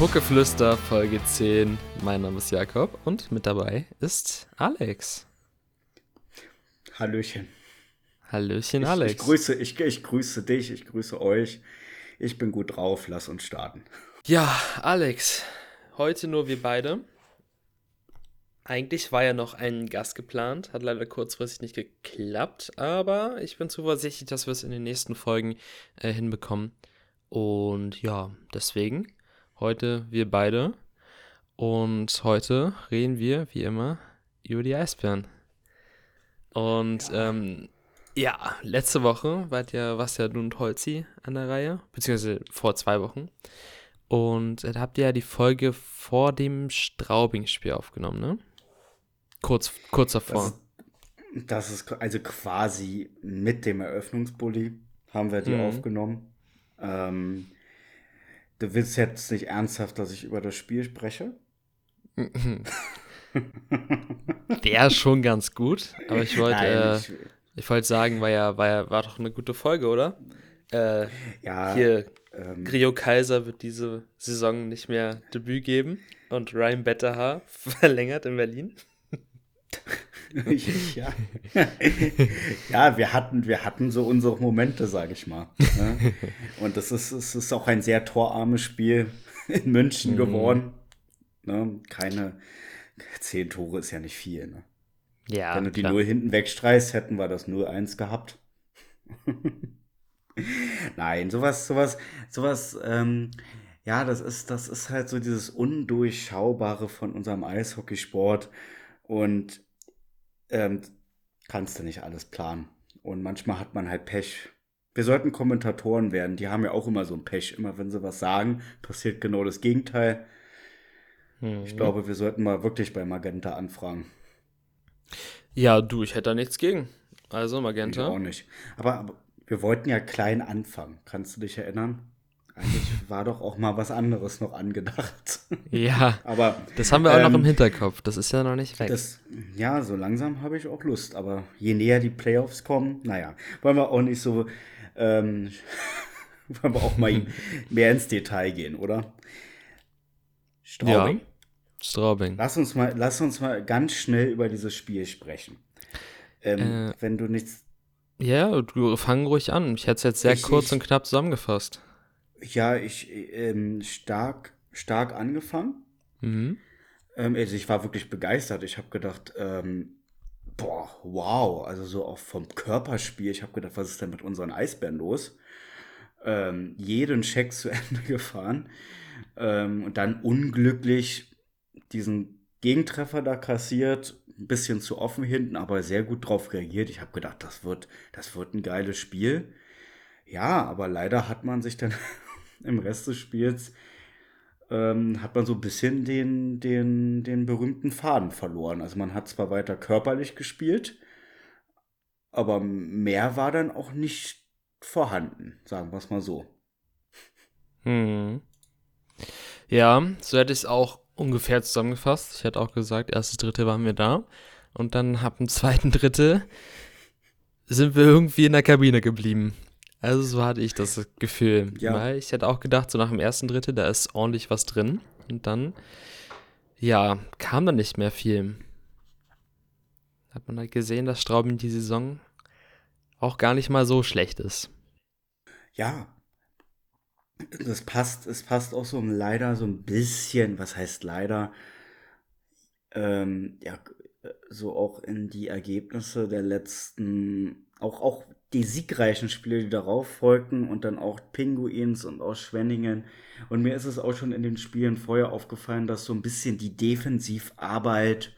Puckeflüster Folge 10. Mein Name ist Jakob und mit dabei ist Alex. Hallöchen. Hallöchen, Ich, Alex. ich, grüße, ich, ich grüße dich, ich grüße euch. Ich bin gut drauf, lass uns starten. Ja, Alex. Heute nur wir beide. Eigentlich war ja noch ein Gast geplant, hat leider kurzfristig nicht geklappt, aber ich bin zuversichtlich, dass wir es in den nächsten Folgen äh, hinbekommen. Und ja, deswegen heute wir beide. Und heute reden wir, wie immer, über die Eisbären. Und ähm, ja, letzte Woche wart ja, warst ja du und Holzi an der Reihe, beziehungsweise vor zwei Wochen. Und da habt ihr ja die Folge vor dem Straubing-Spiel aufgenommen, ne? Kurz, kurz davor. Das ist also quasi mit dem Eröffnungsbully haben wir die Mhm. aufgenommen. Ähm, du willst jetzt nicht ernsthaft, dass ich über das Spiel spreche? Wäre schon ganz gut, aber ich wollte, äh, ich, ich wollte sagen, war ja, war ja, war doch eine gute Folge, oder? Äh, ja, hier, ähm, Grio Kaiser wird diese Saison nicht mehr Debüt geben und Ryan Betterhaar verlängert in Berlin. ja. ja, wir hatten, wir hatten so unsere Momente, sage ich mal. Ne? Und das ist, es ist auch ein sehr torarmes Spiel in München Mhm. geworden. Ne? Keine zehn Tore ist ja nicht viel. Ne? Ja, Wenn du die klar. Null hinten wegstreichst, hätten wir das 0-1 gehabt. Nein, sowas, sowas, sowas, ähm, ja, das ist, das ist halt so dieses Undurchschaubare von unserem Eishockeysport und ähm, kannst du nicht alles planen. Und manchmal hat man halt Pech. Wir sollten Kommentatoren werden, die haben ja auch immer so ein Pech. Immer wenn sie was sagen, passiert genau das Gegenteil. Mhm. Ich glaube, wir sollten mal wirklich bei Magenta anfragen. Ja, du, ich hätte da nichts gegen. Also, Ich Magenta. auch nicht. Aber, aber wir wollten ja klein anfangen. Kannst du dich erinnern? Eigentlich war doch auch mal was anderes noch angedacht. Ja, Aber das haben wir auch noch Ähm, im Hinterkopf. Das ist ja noch nicht weg. das, ja, so langsam habe ich auch Lust. Aber je näher die Playoffs kommen, naja, wollen wir auch nicht so, ähm, wollen wir auch mal mehr ins Detail gehen, oder? Straubing. Ja. Straubing. Lass uns mal, lass uns mal ganz schnell über dieses Spiel sprechen. Ähm, Äh, wenn du nichts Ja, du fang ruhig an. Ich hätte es jetzt sehr Ich- kurz ich- und knapp zusammengefasst. Ja, ich ähm, stark, stark angefangen. Mhm. Ähm, also ich war wirklich begeistert. Ich habe gedacht, ähm, boah, wow, also so auch vom Körperspiel. Ich habe gedacht, was ist denn mit unseren Eisbären los? Ähm, jeden Check zu Ende gefahren ähm, und dann unglücklich diesen Gegentreffer da kassiert. Ein bisschen zu offen hinten, aber sehr gut drauf reagiert. Ich habe gedacht, das wird, das wird ein geiles Spiel. Ja, aber leider hat man sich dann im Rest des Spiels ähm, hat man so ein bisschen den, den, den berühmten Faden verloren. Also man hat zwar weiter körperlich gespielt, aber mehr war dann auch nicht vorhanden, sagen wir es mal so. Mhm. Ja, so hätte ich es auch ungefähr zusammengefasst. Ich hätte auch gesagt, erstes Dritte waren wir da. Und dann ab dem zweiten Dritte sind wir irgendwie in der Kabine geblieben. Also so hatte ich das Gefühl. Ja. Weil ich hätte auch gedacht, so nach dem ersten Dritte, da ist ordentlich was drin. Und dann, ja, kam dann nicht mehr viel. Hat man halt gesehen, dass Straubing die Saison auch gar nicht mal so schlecht ist. Ja, das passt, es passt auch so leider so ein bisschen, was heißt leider, ähm, ja, so auch in die Ergebnisse der letzten, auch, auch die siegreichen Spiele, die darauf folgten und dann auch Pinguins und auch Schwenningen. Und mir ist es auch schon in den Spielen vorher aufgefallen, dass so ein bisschen die Defensivarbeit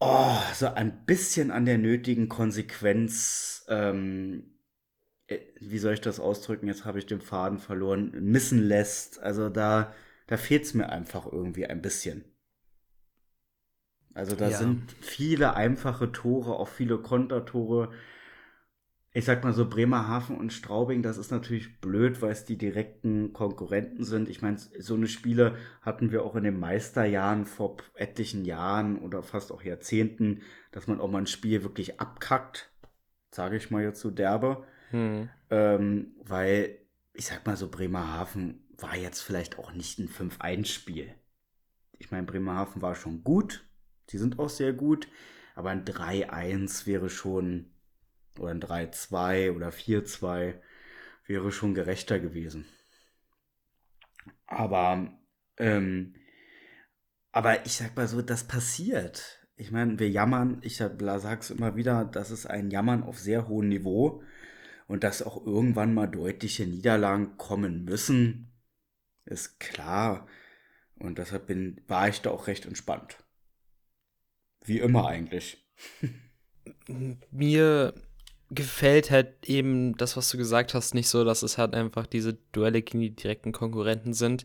oh, so ein bisschen an der nötigen Konsequenz, ähm, äh, wie soll ich das ausdrücken? Jetzt habe ich den Faden verloren, missen lässt. Also da, da fehlt es mir einfach irgendwie ein bisschen. Also da Ja. sind viele einfache Tore, auch viele Kontertore. Ich sag mal so, Bremerhaven und Straubing, das ist natürlich blöd, weil es die direkten Konkurrenten sind. Ich meine, so eine Spiele hatten wir auch in den Meisterjahren vor etlichen Jahren oder fast auch Jahrzehnten, dass man auch mal ein Spiel wirklich abkackt, sage ich mal jetzt so derbe. Hm. Ähm, weil, ich sag mal so, Bremerhaven war jetzt vielleicht auch nicht ein 5-1-Spiel. Ich meine, Bremerhaven war schon gut, die sind auch sehr gut, aber ein 3-1 wäre schon, oder ein 3-2 oder 4-2 wäre schon gerechter gewesen. Aber, ähm, aber ich sag mal so, das passiert. Ich meine, wir jammern, ich sag's immer wieder, das ist ein Jammern auf sehr hohem Niveau und dass auch irgendwann mal deutliche Niederlagen kommen müssen, ist klar. Und deshalb bin, war ich da auch recht entspannt. Wie immer eigentlich. Mir gefällt halt eben das, was du gesagt hast, nicht so, dass es halt einfach diese Duelle gegen die direkten Konkurrenten sind,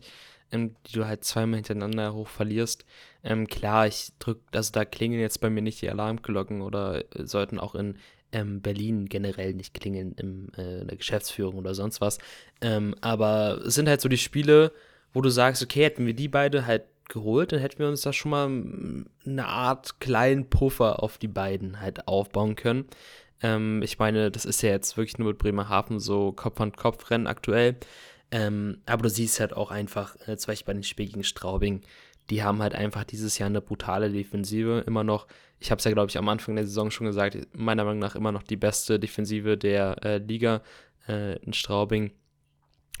ähm, die du halt zweimal hintereinander hoch verlierst. Ähm, klar, ich drück, also da klingen jetzt bei mir nicht die Alarmglocken oder äh, sollten auch in ähm, Berlin generell nicht klingeln im, äh, in der Geschäftsführung oder sonst was. Ähm, aber es sind halt so die Spiele, wo du sagst, okay, hätten wir die beide halt geholt, dann hätten wir uns da schon mal mm, eine Art kleinen Puffer auf die beiden halt aufbauen können. Ähm, ich meine, das ist ja jetzt wirklich nur mit Bremerhaven so Kopf-an-Kopf-Rennen aktuell. Ähm, aber du siehst halt auch einfach, äh, zum Beispiel bei den Spiel gegen Straubing, die haben halt einfach dieses Jahr eine brutale Defensive immer noch. Ich habe es ja, glaube ich, am Anfang der Saison schon gesagt, meiner Meinung nach immer noch die beste Defensive der äh, Liga äh, in Straubing.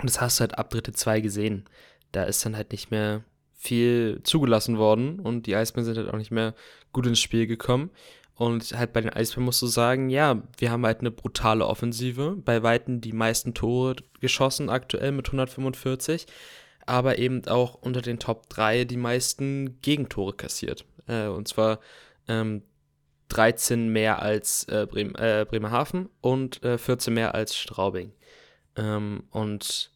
Und das hast du halt ab Dritte 2 gesehen. Da ist dann halt nicht mehr viel zugelassen worden und die Eisbären sind halt auch nicht mehr gut ins Spiel gekommen. Und halt bei den Eisbären musst du sagen, ja, wir haben halt eine brutale Offensive, bei Weitem die meisten Tore geschossen aktuell mit 145 aber eben auch unter den Top 3 die meisten Gegentore kassiert. Äh, und zwar ähm, 13 mehr als äh, Bremen, äh, Bremerhaven und 14 äh, mehr als Straubing. Ähm, und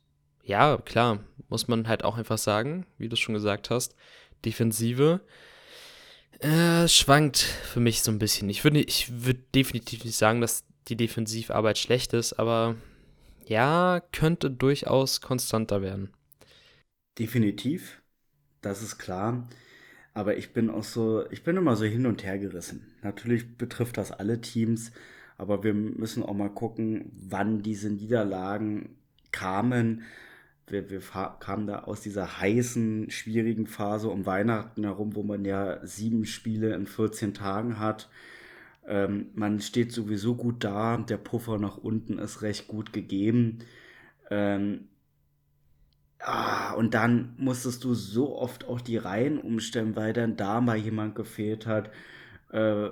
ja, klar, muss man halt auch einfach sagen, wie du schon gesagt hast, Defensive äh, schwankt für mich so ein bisschen. Ich würde ich würd definitiv nicht sagen, dass die Defensivarbeit schlecht ist, aber ja, könnte durchaus konstanter werden. Definitiv, das ist klar. Aber ich bin auch so, ich bin immer so hin und her gerissen. Natürlich betrifft das alle Teams, aber wir müssen auch mal gucken, wann diese Niederlagen kamen. Wir, wir kamen da aus dieser heißen, schwierigen Phase um Weihnachten herum, wo man ja sieben Spiele in 14 Tagen hat. Ähm, man steht sowieso gut da, der Puffer nach unten ist recht gut gegeben. Ähm, Ah, und dann musstest du so oft auch die Reihen umstellen, weil dann da mal jemand gefehlt hat. Äh,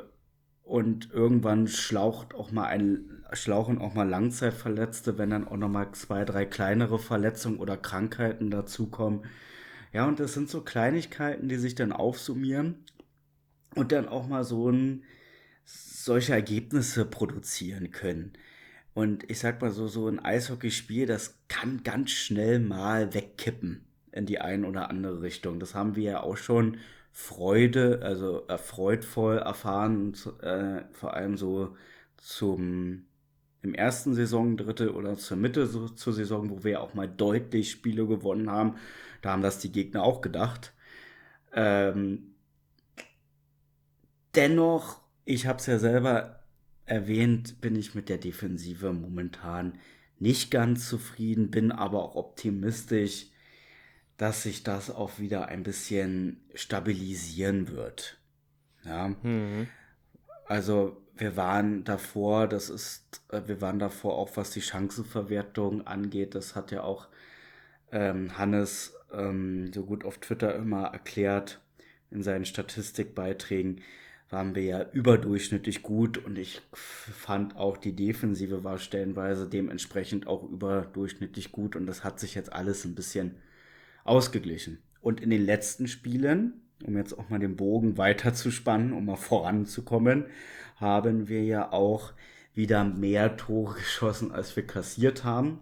und irgendwann schlaucht auch mal ein, schlauchen auch mal Langzeitverletzte, wenn dann auch noch mal zwei, drei kleinere Verletzungen oder Krankheiten dazukommen. Ja, und das sind so Kleinigkeiten, die sich dann aufsummieren und dann auch mal so ein, solche Ergebnisse produzieren können. Und ich sag mal so, so ein Eishockeyspiel, das kann ganz schnell mal wegkippen in die eine oder andere Richtung. Das haben wir ja auch schon Freude, also erfreutvoll erfahren, äh, vor allem so zum im ersten Saison, dritte oder zur Mitte so, zur Saison, wo wir auch mal deutlich Spiele gewonnen haben. Da haben das die Gegner auch gedacht. Ähm, dennoch, ich habe es ja selber erwähnt, bin ich mit der Defensive momentan nicht ganz zufrieden, bin aber auch optimistisch, dass sich das auch wieder ein bisschen stabilisieren wird. Ja. Mhm. Also wir waren davor, das ist, äh, wir waren davor auch, was die Chancenverwertung angeht, das hat ja auch ähm, Hannes ähm, so gut auf Twitter immer erklärt in seinen Statistikbeiträgen waren wir ja überdurchschnittlich gut und ich fand auch die Defensive war stellenweise dementsprechend auch überdurchschnittlich gut und das hat sich jetzt alles ein bisschen ausgeglichen. Und in den letzten Spielen, um jetzt auch mal den Bogen weiter zu spannen, um mal voranzukommen, haben wir ja auch wieder mehr Tore geschossen, als wir kassiert haben.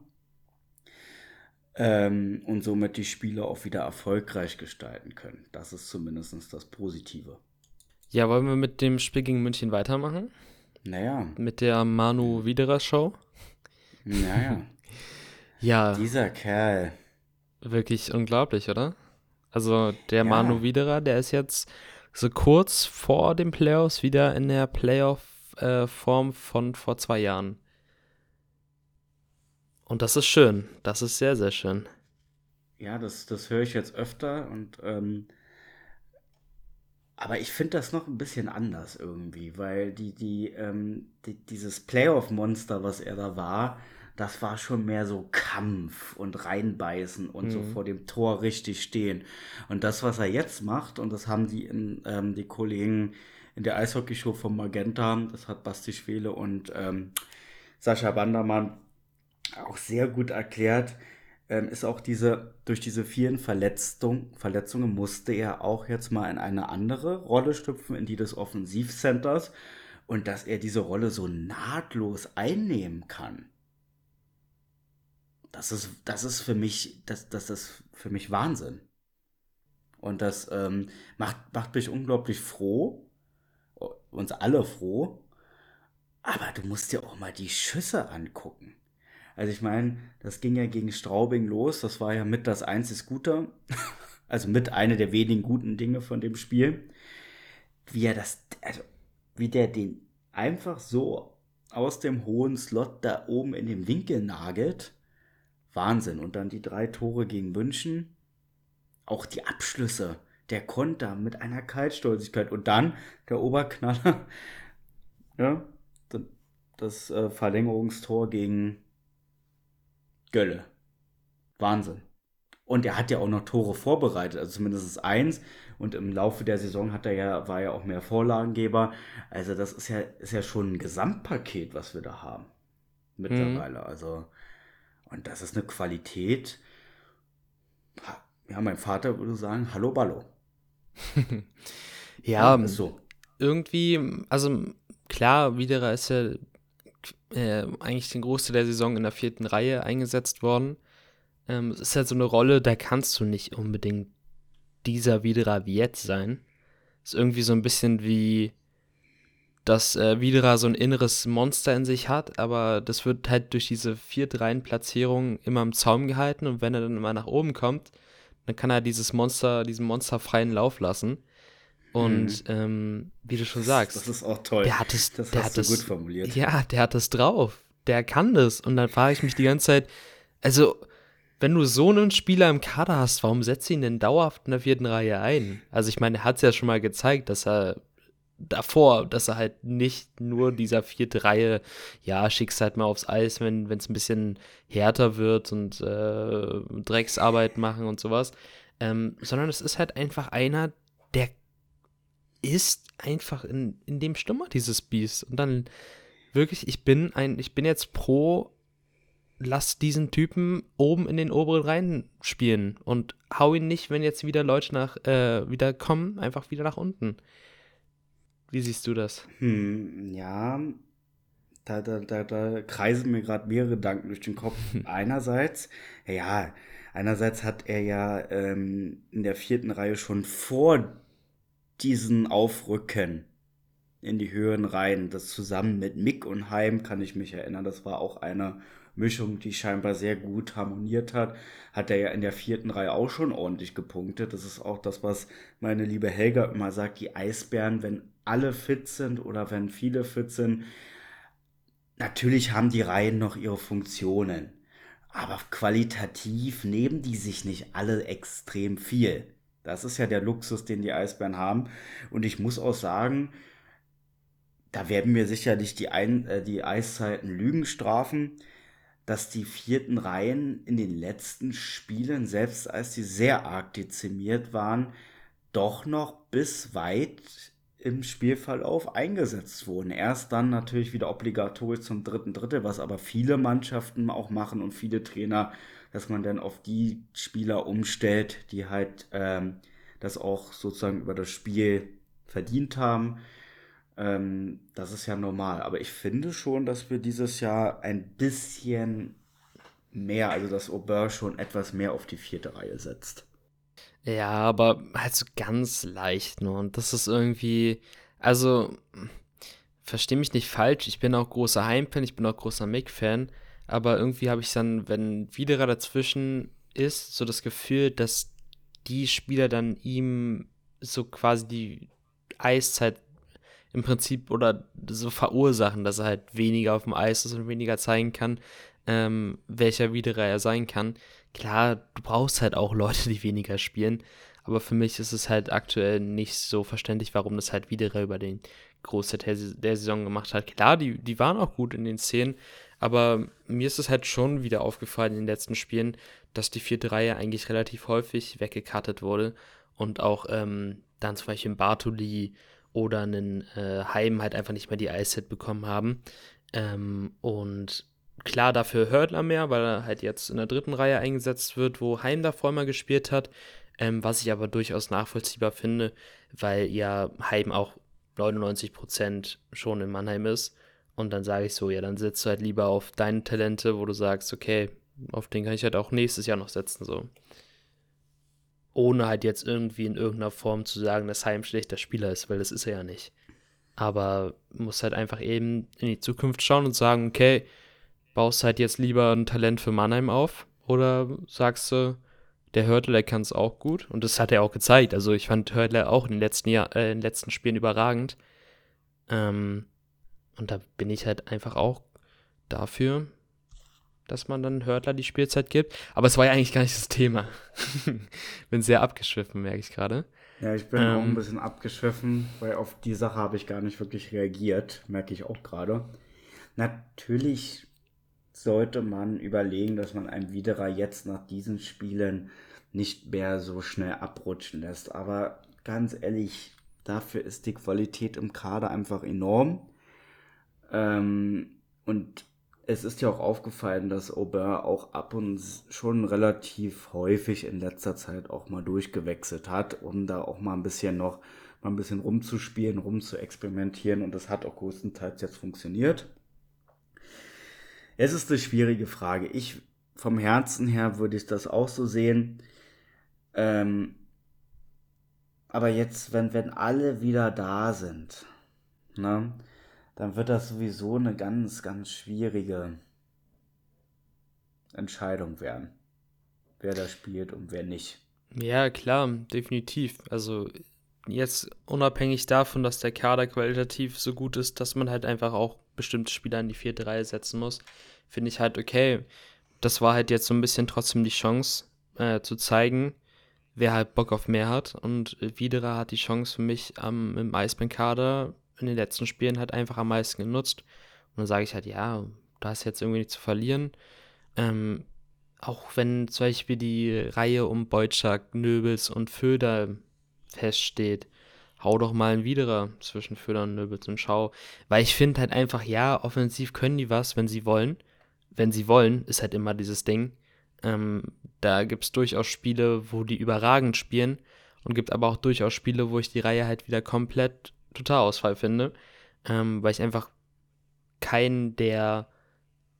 Ähm, und somit die Spiele auch wieder erfolgreich gestalten können. Das ist zumindest das Positive. Ja, wollen wir mit dem Spiel gegen München weitermachen? Naja. Mit der Manu Widerer Show? Naja. ja. Dieser Kerl. Wirklich unglaublich, oder? Also der ja. Manu Widerer, der ist jetzt so kurz vor den Playoffs wieder in der Playoff-Form äh, von vor zwei Jahren. Und das ist schön. Das ist sehr, sehr schön. Ja, das, das höre ich jetzt öfter und ähm, aber ich finde das noch ein bisschen anders irgendwie, weil die, die, ähm, die dieses Playoff-Monster, was er da war, das war schon mehr so Kampf und reinbeißen und mhm. so vor dem Tor richtig stehen. Und das, was er jetzt macht, und das haben die, in, ähm, die Kollegen in der Eishockeyshow von Magenta, das hat Basti Schwele und ähm, Sascha Bandermann auch sehr gut erklärt, ähm, ist auch diese, durch diese vielen Verletzung, Verletzungen musste er auch jetzt mal in eine andere Rolle schlüpfen, in die des Offensivcenters. Und dass er diese Rolle so nahtlos einnehmen kann, das ist, das ist für mich, das, das ist für mich Wahnsinn. Und das ähm, macht, macht mich unglaublich froh, uns alle froh. Aber du musst dir auch mal die Schüsse angucken. Also ich meine, das ging ja gegen Straubing los. Das war ja mit das einzig Gute. Also mit einer der wenigen guten Dinge von dem Spiel. Wie er das, also wie der den einfach so aus dem hohen Slot da oben in dem Winkel nagelt. Wahnsinn. Und dann die drei Tore gegen München. Auch die Abschlüsse. Der Konter mit einer Kaltstolzigkeit. Und dann der Oberknaller. ja, das äh, Verlängerungstor gegen Gölle. Wahnsinn. Und er hat ja auch noch Tore vorbereitet, also zumindest eins. Und im Laufe der Saison hat er ja, war ja auch mehr Vorlagengeber. Also das ist ja, ist ja schon ein Gesamtpaket, was wir da haben. Mittlerweile. Mhm. Also, und das ist eine Qualität. Ja, mein Vater würde sagen, hallo Ballo. ja, ja so. irgendwie, also klar, Widerer ist ja äh, eigentlich den Großteil der Saison in der vierten Reihe eingesetzt worden. Ähm, es ist halt so eine Rolle, da kannst du nicht unbedingt dieser Widerer wie jetzt sein. Ist irgendwie so ein bisschen wie, dass äh, Widerer so ein inneres Monster in sich hat, aber das wird halt durch diese vierte Reihenplatzierung immer im Zaum gehalten und wenn er dann mal nach oben kommt, dann kann er dieses Monster, diesen Monster freien Lauf lassen. Und mhm. ähm, wie du schon sagst, das ist auch toll. Der hat es, das der hast hat du es, gut formuliert. Ja, der hat es drauf. Der kann das. Und dann frage ich mich die ganze Zeit, also wenn du so einen Spieler im Kader hast, warum setzt du ihn denn dauerhaft in der vierten Reihe ein? Also ich meine, er hat es ja schon mal gezeigt, dass er davor, dass er halt nicht nur dieser vierte Reihe, ja, schickst halt mal aufs Eis, wenn es ein bisschen härter wird und äh, Drecksarbeit machen und sowas, ähm, sondern es ist halt einfach einer, der ist einfach in, in dem Stummer dieses Biest. Und dann wirklich, ich bin ein, ich bin jetzt pro, lass diesen Typen oben in den oberen Reihen spielen und hau ihn nicht, wenn jetzt wieder Leute nach, äh, wieder kommen, einfach wieder nach unten. Wie siehst du das? Hm, ja, da, da, da, da kreisen mir gerade mehrere Gedanken durch den Kopf. Einerseits, ja, einerseits hat er ja ähm, in der vierten Reihe schon vor diesen Aufrücken in die höheren Reihen. Das zusammen mit Mick und Heim kann ich mich erinnern. Das war auch eine Mischung, die scheinbar sehr gut harmoniert hat. Hat er ja in der vierten Reihe auch schon ordentlich gepunktet. Das ist auch das, was meine liebe Helga immer sagt. Die Eisbären, wenn alle fit sind oder wenn viele fit sind, natürlich haben die Reihen noch ihre Funktionen. Aber qualitativ nehmen die sich nicht alle extrem viel. Das ist ja der Luxus, den die Eisbären haben. Und ich muss auch sagen, da werden mir sicherlich die, Ein äh, die Eiszeiten Lügen strafen, dass die vierten Reihen in den letzten Spielen, selbst als sie sehr arg dezimiert waren, doch noch bis weit im Spielverlauf eingesetzt wurden. Erst dann natürlich wieder obligatorisch zum dritten Drittel, was aber viele Mannschaften auch machen und viele Trainer dass man dann auf die Spieler umstellt, die halt ähm, das auch sozusagen über das Spiel verdient haben. Ähm, das ist ja normal. Aber ich finde schon, dass wir dieses Jahr ein bisschen mehr, also dass Aubert schon etwas mehr auf die vierte Reihe setzt. Ja, aber halt so ganz leicht nur. Und das ist irgendwie, also, verstehe mich nicht falsch, ich bin auch großer Heim-Fan, ich bin auch großer Mick-Fan aber irgendwie habe ich dann, wenn Widerer dazwischen ist, so das Gefühl, dass die Spieler dann ihm so quasi die Eiszeit im Prinzip oder so verursachen, dass er halt weniger auf dem Eis ist und weniger zeigen kann, ähm, welcher Widerer er sein kann. klar, du brauchst halt auch Leute, die weniger spielen. Aber für mich ist es halt aktuell nicht so verständlich, warum das halt wieder über den Großteil der, der Saison gemacht hat. Klar, die, die waren auch gut in den Szenen, aber mir ist es halt schon wieder aufgefallen in den letzten Spielen, dass die vierte Reihe eigentlich relativ häufig weggekattet wurde und auch ähm, dann zum Beispiel Bartoli oder einen äh, Heim halt einfach nicht mehr die Eiszeit bekommen haben. Ähm, und klar, dafür Hördler mehr, weil er halt jetzt in der dritten Reihe eingesetzt wird, wo Heim davor mal gespielt hat. Ähm, was ich aber durchaus nachvollziehbar finde, weil ja Heim auch 99% schon in Mannheim ist. Und dann sage ich so, ja, dann setzt du halt lieber auf deine Talente, wo du sagst, okay, auf den kann ich halt auch nächstes Jahr noch setzen, so. Ohne halt jetzt irgendwie in irgendeiner Form zu sagen, dass Heim schlechter Spieler ist, weil das ist er ja nicht. Aber muss halt einfach eben in die Zukunft schauen und sagen, okay, baust halt jetzt lieber ein Talent für Mannheim auf oder sagst du, der Hörtler, kann es auch gut und das hat er auch gezeigt. Also ich fand Hörtler auch in den letzten, Jahr, äh, in den letzten Spielen überragend. Ähm, und da bin ich halt einfach auch dafür, dass man dann Hörtler die Spielzeit gibt. Aber es war ja eigentlich gar nicht das Thema. bin sehr abgeschwiffen, merke ich gerade. Ja, ich bin ähm, auch ein bisschen abgeschwiffen, weil auf die Sache habe ich gar nicht wirklich reagiert, merke ich auch gerade. Natürlich sollte man überlegen, dass man einen Widerer jetzt nach diesen Spielen nicht mehr so schnell abrutschen lässt. Aber ganz ehrlich, dafür ist die Qualität im Kader einfach enorm. Ähm, und es ist ja auch aufgefallen, dass Aubin auch ab und schon relativ häufig in letzter Zeit auch mal durchgewechselt hat, um da auch mal ein bisschen noch mal ein bisschen rumzuspielen, rumzuexperimentieren und das hat auch größtenteils jetzt funktioniert. Es ist eine schwierige Frage. Ich vom Herzen her würde ich das auch so sehen. Ähm, aber jetzt, wenn, wenn alle wieder da sind, ne, dann wird das sowieso eine ganz, ganz schwierige Entscheidung werden, wer da spielt und wer nicht. Ja, klar, definitiv. Also jetzt unabhängig davon, dass der Kader qualitativ so gut ist, dass man halt einfach auch bestimmte Spieler in die vierte Reihe setzen muss, finde ich halt okay. Das war halt jetzt so ein bisschen trotzdem die Chance äh, zu zeigen, wer halt Bock auf mehr hat. Und Widerer hat die Chance für mich am, im Eisbären-Kader in den letzten Spielen halt einfach am meisten genutzt. Und dann sage ich halt, ja, da ist jetzt irgendwie nicht zu verlieren. Ähm, auch wenn zum Beispiel die Reihe um Beutschak, Nöbels und Föder feststeht, hau doch mal ein Widerer zwischen Föder und Nöbels und schau. Weil ich finde halt einfach, ja, offensiv können die was, wenn sie wollen. Wenn sie wollen, ist halt immer dieses Ding. Ähm, da gibt es durchaus Spiele, wo die überragend spielen und gibt aber auch durchaus Spiele, wo ich die Reihe halt wieder komplett Totalausfall finde, ähm, weil ich einfach keinen der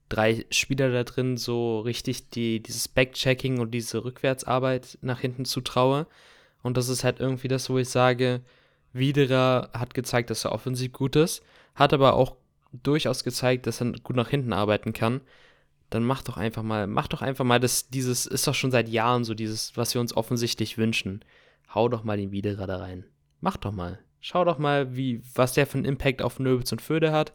drei Spieler da drin so richtig die, dieses Backchecking und diese Rückwärtsarbeit nach hinten zutraue. Und das ist halt irgendwie das, wo ich sage, Widerer hat gezeigt, dass er offensiv gut ist, hat aber auch durchaus gezeigt, dass er gut nach hinten arbeiten kann. Dann mach doch einfach mal, mach doch einfach mal das, dieses, ist doch schon seit Jahren so dieses, was wir uns offensichtlich wünschen. Hau doch mal den Widerer da rein. Mach doch mal. Schau doch mal, wie, was der für einen Impact auf Nöbels und Föde hat.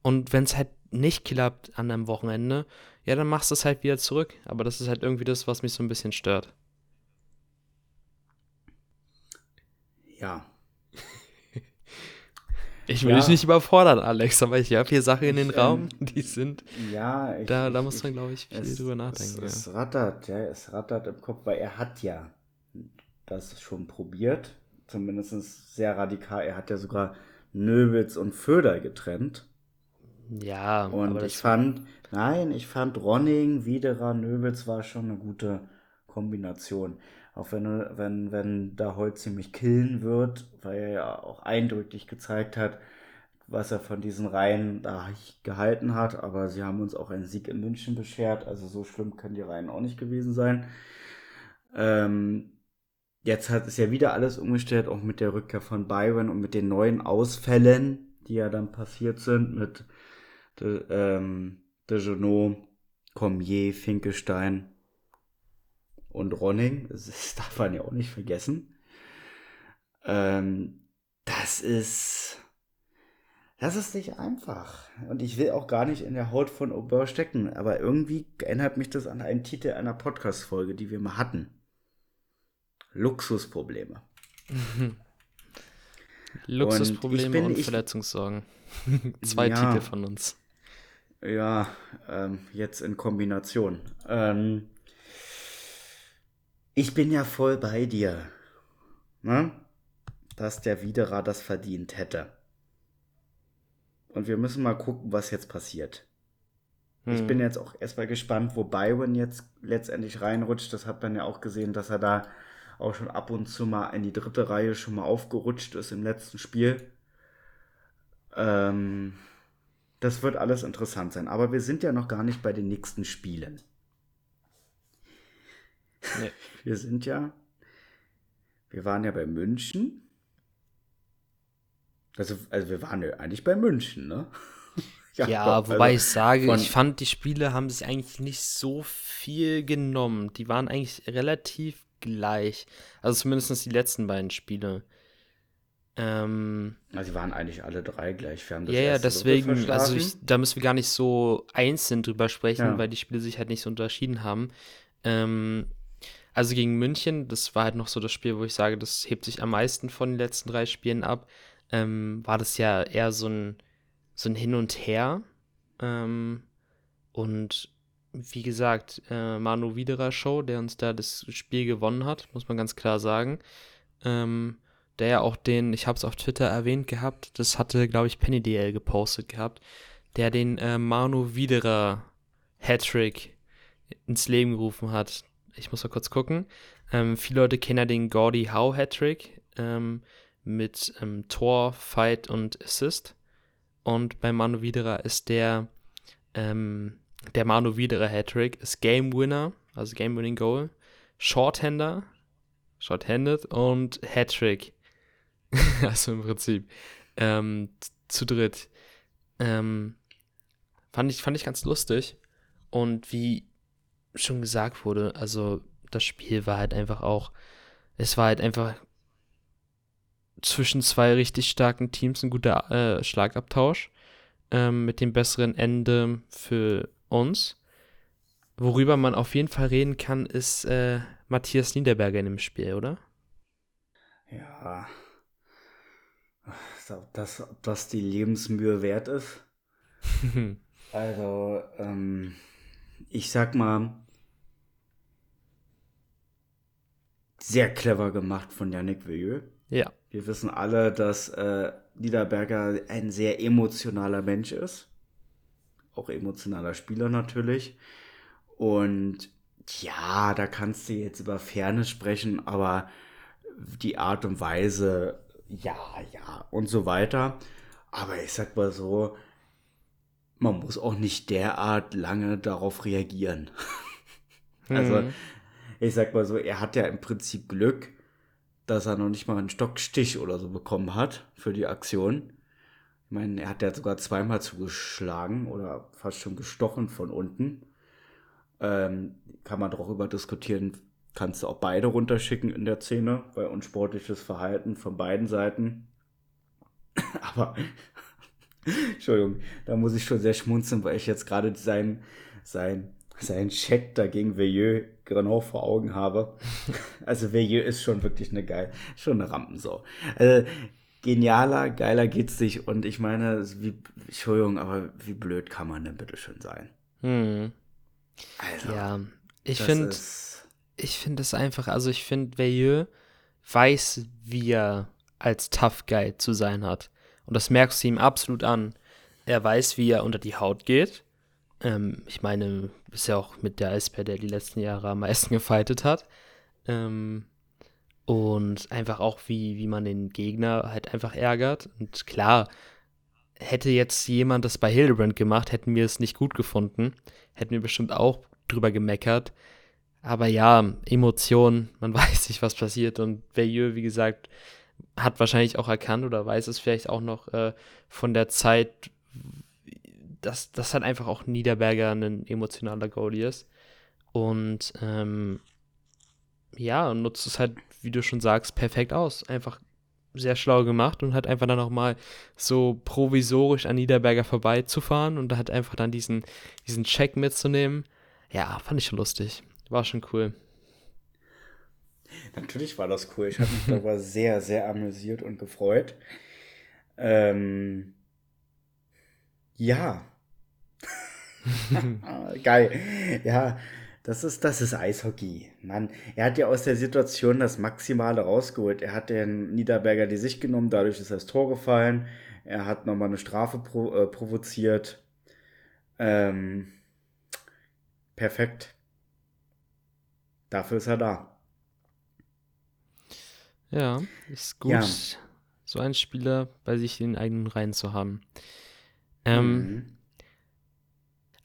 Und wenn es halt nicht klappt an einem Wochenende, ja, dann machst du es halt wieder zurück. Aber das ist halt irgendwie das, was mich so ein bisschen stört. Ja, Ich will ja. dich nicht überfordern, Alex, aber ich habe hier Sachen in den ich, Raum, die sind. Ja, ich, da, da muss man, glaube ich, viel es, drüber nachdenken. Es, ja. es rattert, ja, es rattert im Kopf, weil er hat ja das schon probiert, zumindest sehr radikal. Er hat ja sogar Nöbels und Föder getrennt. Ja, und ich fand, nein, ich fand Ronning, Widerer, Nöbels war schon eine gute Kombination. Auch wenn, wenn, wenn da heute ziemlich killen wird, weil er ja auch eindrücklich gezeigt hat, was er von diesen Reihen da gehalten hat. Aber sie haben uns auch einen Sieg in München beschert. Also so schlimm können die Reihen auch nicht gewesen sein. Ähm, jetzt hat es ja wieder alles umgestellt, auch mit der Rückkehr von Byron und mit den neuen Ausfällen, die ja dann passiert sind mit De, ähm, Degenot, Cormier, Finkestein und Ronning, das darf man ja auch nicht vergessen. Ähm, das ist, Das ist nicht einfach. Und ich will auch gar nicht in der Haut von Aubert stecken. Aber irgendwie erinnert mich das an einen Titel einer Podcast-Folge, die wir mal hatten. Luxusprobleme. Luxusprobleme und, und Verletzungssorgen. Zwei ja, Titel von uns. Ja, ähm, jetzt in Kombination. Ähm, ich bin ja voll bei dir, ne? dass der Widerer das verdient hätte. Und wir müssen mal gucken, was jetzt passiert. Hm. Ich bin jetzt auch erstmal gespannt, wo Byron jetzt letztendlich reinrutscht. Das hat man ja auch gesehen, dass er da auch schon ab und zu mal in die dritte Reihe schon mal aufgerutscht ist im letzten Spiel. Ähm, das wird alles interessant sein. Aber wir sind ja noch gar nicht bei den nächsten Spielen. Nee. Wir sind ja, wir waren ja bei München. Also, also wir waren ja eigentlich bei München, ne? ja, ja, wobei also ich sage, ich fand, die Spiele haben sich eigentlich nicht so viel genommen. Die waren eigentlich relativ gleich. Also zumindest die letzten beiden Spiele. Ähm, also sie waren eigentlich alle drei gleich. Wir ja, ja, deswegen, also ich, da müssen wir gar nicht so einzeln drüber sprechen, ja. weil die Spiele sich halt nicht so unterschieden haben. Ähm, also gegen München, das war halt noch so das Spiel, wo ich sage, das hebt sich am meisten von den letzten drei Spielen ab. Ähm, war das ja eher so ein, so ein Hin und Her. Ähm, und wie gesagt, äh, Manu Widerer Show, der uns da das Spiel gewonnen hat, muss man ganz klar sagen. Ähm, der ja auch den, ich habe es auf Twitter erwähnt gehabt, das hatte, glaube ich, Penny DL gepostet gehabt, der den äh, Manu Widerer Hattrick ins Leben gerufen hat. Ich muss mal kurz gucken. Ähm, viele Leute kennen ja den Gordy Howe Hattrick ähm, mit ähm, Tor, Fight und Assist. Und bei Manu Widerer ist der ähm, der Manu Widerer Hattrick ist Game Winner, also Game Winning Goal, Shorthander, Shorthanded und Hattrick. also im Prinzip ähm, zu dritt. Ähm, fand, ich, fand ich ganz lustig. Und wie schon gesagt wurde, also das Spiel war halt einfach auch, es war halt einfach zwischen zwei richtig starken Teams ein guter äh, Schlagabtausch ähm, mit dem besseren Ende für uns. Worüber man auf jeden Fall reden kann, ist äh, Matthias Niederberger in dem Spiel, oder? Ja. Ob das, ob das die Lebensmühe wert ist? also, ähm, ich sag mal, sehr clever gemacht von Yannick Villieu. Ja. Wir wissen alle, dass äh, Niederberger ein sehr emotionaler Mensch ist auch emotionaler Spieler natürlich. Und ja, da kannst du jetzt über Fairness sprechen, aber die Art und Weise, ja, ja, und so weiter. Aber ich sag mal so, man muss auch nicht derart lange darauf reagieren. also, mhm. ich sag mal so, er hat ja im Prinzip Glück, dass er noch nicht mal einen Stockstich oder so bekommen hat für die Aktion. Ich meine, er hat ja sogar zweimal zugeschlagen oder fast schon gestochen von unten. Ähm, kann man darüber diskutieren, kannst du auch beide runterschicken in der Szene, bei unsportliches Verhalten von beiden Seiten. Aber, Entschuldigung, da muss ich schon sehr schmunzeln, weil ich jetzt gerade sein, sein, sein Check dagegen Veilleux genau vor Augen habe. Also Veilleux ist schon wirklich eine geil, schon eine Rampensau. Also, genialer, geiler geht's nicht. Und ich meine, wie, Entschuldigung, aber wie blöd kann man denn bitte schön sein? Hm. Also, ja, ich finde, ich finde es einfach, also ich finde, Veilleux weiß, wie er als Tough Guy zu sein hat. Und das merkst du ihm absolut an. Er weiß, wie er unter die Haut geht. Ähm, ich meine, ist ja auch mit der Eisbär, der die letzten Jahre am meisten gefightet hat. Ähm, und einfach auch, wie, wie man den Gegner halt einfach ärgert. Und klar, hätte jetzt jemand das bei Hildebrand gemacht, hätten wir es nicht gut gefunden. Hätten wir bestimmt auch drüber gemeckert. Aber ja, Emotionen, man weiß nicht, was passiert. Und Veilleux, wie gesagt, hat wahrscheinlich auch erkannt oder weiß es vielleicht auch noch äh, von der Zeit, dass das halt einfach auch Niederberger ein emotionaler Goalie ist. Und ähm, ja, nutzt es halt wie du schon sagst, perfekt aus. Einfach sehr schlau gemacht und hat einfach dann nochmal so provisorisch an Niederberger vorbeizufahren und hat einfach dann diesen, diesen Check mitzunehmen. Ja, fand ich schon lustig. War schon cool. Natürlich war das cool. Ich habe mich darüber sehr, sehr amüsiert und gefreut. Ähm, ja. Geil. Ja, das ist, das ist Eishockey. Mann, er hat ja aus der Situation das Maximale rausgeholt. Er hat den Niederberger die Sicht genommen, dadurch ist das Tor gefallen. Er hat nochmal eine Strafe pro, äh, provoziert. Ähm, perfekt. Dafür ist er da. Ja, ist gut, ja. so einen Spieler bei sich in den eigenen Reihen zu haben. Ähm, mhm.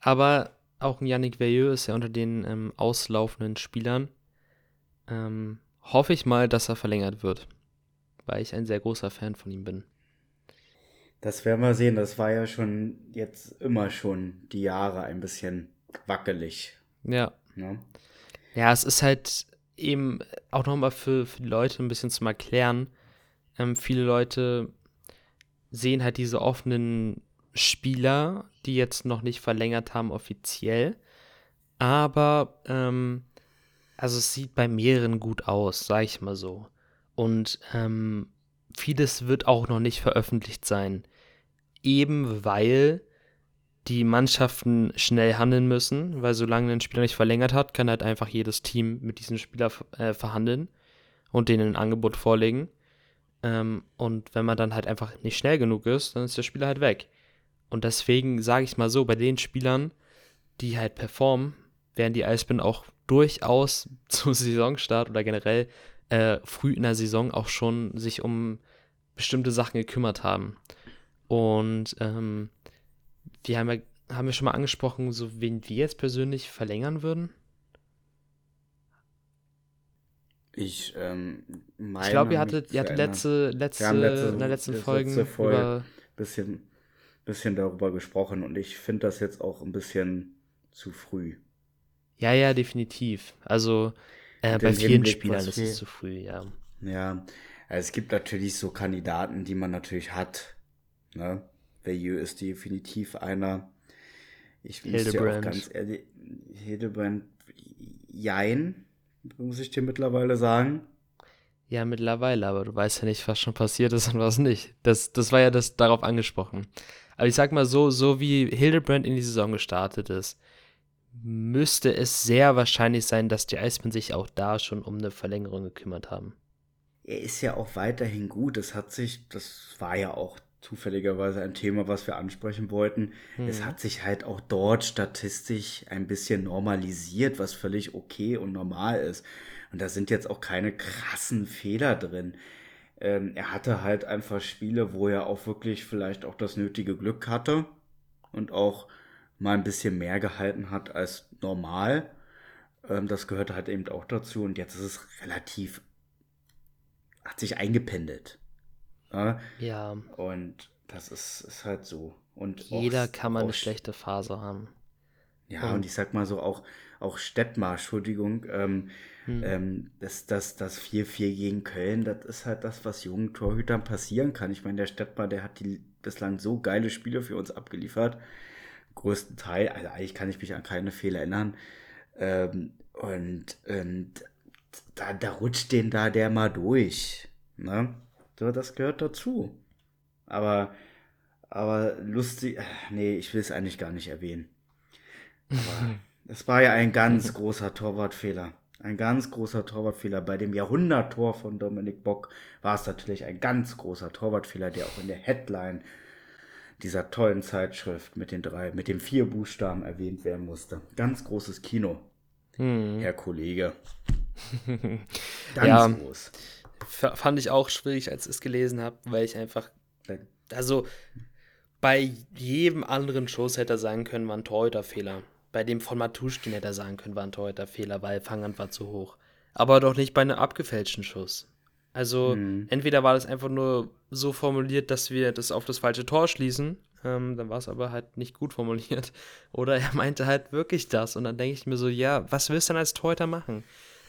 Aber auch ein Yannick Veilleux ist ja unter den ähm, auslaufenden Spielern. Ähm, hoffe ich mal, dass er verlängert wird, weil ich ein sehr großer Fan von ihm bin. Das werden wir sehen. Das war ja schon jetzt immer schon die Jahre ein bisschen wackelig. Ja. Ne? Ja, es ist halt eben auch nochmal für, für die Leute ein bisschen zum Erklären. Ähm, viele Leute sehen halt diese offenen Spieler, die jetzt noch nicht verlängert haben offiziell. Aber, ähm, also es sieht bei mehreren gut aus, sag ich mal so. Und ähm, vieles wird auch noch nicht veröffentlicht sein. Eben weil die Mannschaften schnell handeln müssen, weil solange ein Spieler nicht verlängert hat, kann halt einfach jedes Team mit diesem Spieler äh, verhandeln und denen ein Angebot vorlegen. Ähm, und wenn man dann halt einfach nicht schnell genug ist, dann ist der Spieler halt weg. Und deswegen sage ich mal so, bei den Spielern, die halt performen, werden die Eisbären auch durchaus zum Saisonstart oder generell äh, früh in der Saison auch schon sich um bestimmte Sachen gekümmert haben. Und ähm, wir haben ja, haben wir schon mal angesprochen, so wen wir jetzt persönlich verlängern würden? Ich ähm, meine. Ich glaube, ihr hattet, ihr hattet letzte, letzte, letzte, in der letzten Folge, letzte Folge über bisschen bisschen darüber gesprochen und ich finde das jetzt auch ein bisschen zu früh. Ja, ja, definitiv. Also äh, bei vielen Hinblick, Spielern ist es zu früh, ja. Ja, also es gibt natürlich so Kandidaten, die man natürlich hat. Ne? Veilleux ist definitiv einer. Ich muss ja auch ganz ehrlich, Hildebrand, jein, muss ich dir mittlerweile sagen. Ja, mittlerweile, aber du weißt ja nicht, was schon passiert ist und was nicht. Das, das war ja das darauf angesprochen. Aber ich sag mal so, so wie Hildebrand in die Saison gestartet ist, müsste es sehr wahrscheinlich sein, dass die Eisbären sich auch da schon um eine Verlängerung gekümmert haben. Er ist ja auch weiterhin gut. Es hat sich, das war ja auch zufälligerweise ein Thema, was wir ansprechen wollten. Hm. Es hat sich halt auch dort statistisch ein bisschen normalisiert, was völlig okay und normal ist. Und da sind jetzt auch keine krassen Fehler drin. Ähm, er hatte halt einfach Spiele, wo er auch wirklich vielleicht auch das nötige Glück hatte und auch mal ein bisschen mehr gehalten hat als normal. Ähm, das gehört halt eben auch dazu und jetzt ist es relativ, hat sich eingependelt. Ja. ja. Und das ist, ist halt so. Und Jeder auch, kann mal eine schlechte Phase haben. Ja, und, und ich sag mal so, auch, auch Stettmar, Entschuldigung, ähm, hm. Ähm, das, das, das 4-4 gegen Köln, das ist halt das, was jungen Torhütern passieren kann. Ich meine, der Stettmar, der hat die bislang so geile Spiele für uns abgeliefert. Größten Teil, also eigentlich kann ich mich an keine Fehler erinnern. Ähm, und, und da, da rutscht den da der mal durch. Ne? So, das gehört dazu. Aber, aber lustig, nee, ich will es eigentlich gar nicht erwähnen. Aber es war ja ein ganz großer Torwartfehler. Ein ganz großer Torwartfehler. Bei dem Jahrhunderttor von Dominik Bock war es natürlich ein ganz großer Torwartfehler, der auch in der Headline dieser tollen Zeitschrift mit den drei, mit den vier Buchstaben erwähnt werden musste. Ganz großes Kino, hm. Herr Kollege. ganz ja, groß. Fand ich auch schwierig, als ich es gelesen habe, weil ich einfach, also bei jedem anderen Schuss hätte er sagen können, war ein Torhüterfehler. Bei dem von Matuschkin hätte er sagen können, war ein Torhüterfehler, weil Fanghand war zu hoch. Aber doch nicht bei einem abgefälschten Schuss. Also mhm. entweder war das einfach nur so formuliert, dass wir das auf das falsche Tor schließen, ähm, dann war es aber halt nicht gut formuliert. Oder er meinte halt wirklich das. Und dann denke ich mir so, ja, was willst du denn als Torhüter machen?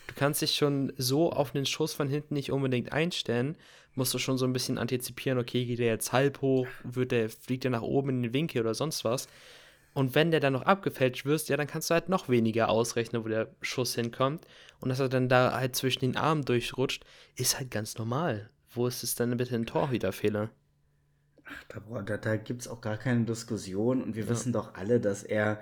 Du kannst dich schon so auf den Schuss von hinten nicht unbedingt einstellen. Musst du schon so ein bisschen antizipieren, okay, geht der jetzt halb hoch, wird der, fliegt der nach oben in den Winkel oder sonst was. Und wenn der dann noch abgefälscht wirst, ja, dann kannst du halt noch weniger ausrechnen, wo der Schuss hinkommt. Und dass er dann da halt zwischen den Armen durchrutscht, ist halt ganz normal. Wo ist es dann bitte ein Torhüterfehler? Ach, da, da, da gibt es auch gar keine Diskussion. Und wir ja. wissen doch alle, dass er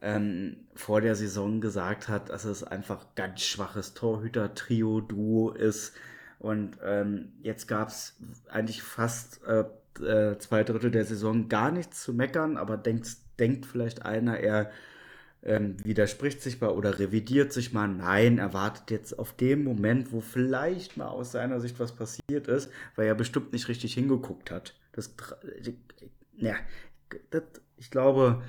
ähm, vor der Saison gesagt hat, dass es einfach ganz schwaches Torhüter-Trio-Duo ist. Und ähm, jetzt gab es eigentlich fast äh, äh, zwei Drittel der Saison gar nichts zu meckern, aber denkt, denkt vielleicht einer, er ähm, widerspricht sich mal oder revidiert sich mal. Nein, er wartet jetzt auf den Moment, wo vielleicht mal aus seiner Sicht was passiert ist, weil er bestimmt nicht richtig hingeguckt hat. Das, ja, das, ich glaube,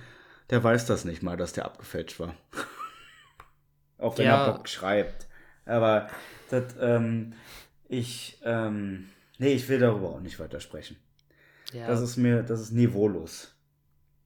der weiß das nicht mal, dass der abgefälscht war. Auch wenn ja. er Bock schreibt. Aber das, ähm, ich, ähm, nee, ich will darüber auch nicht weiter sprechen. Ja. Das ist mir, das ist niveaulos.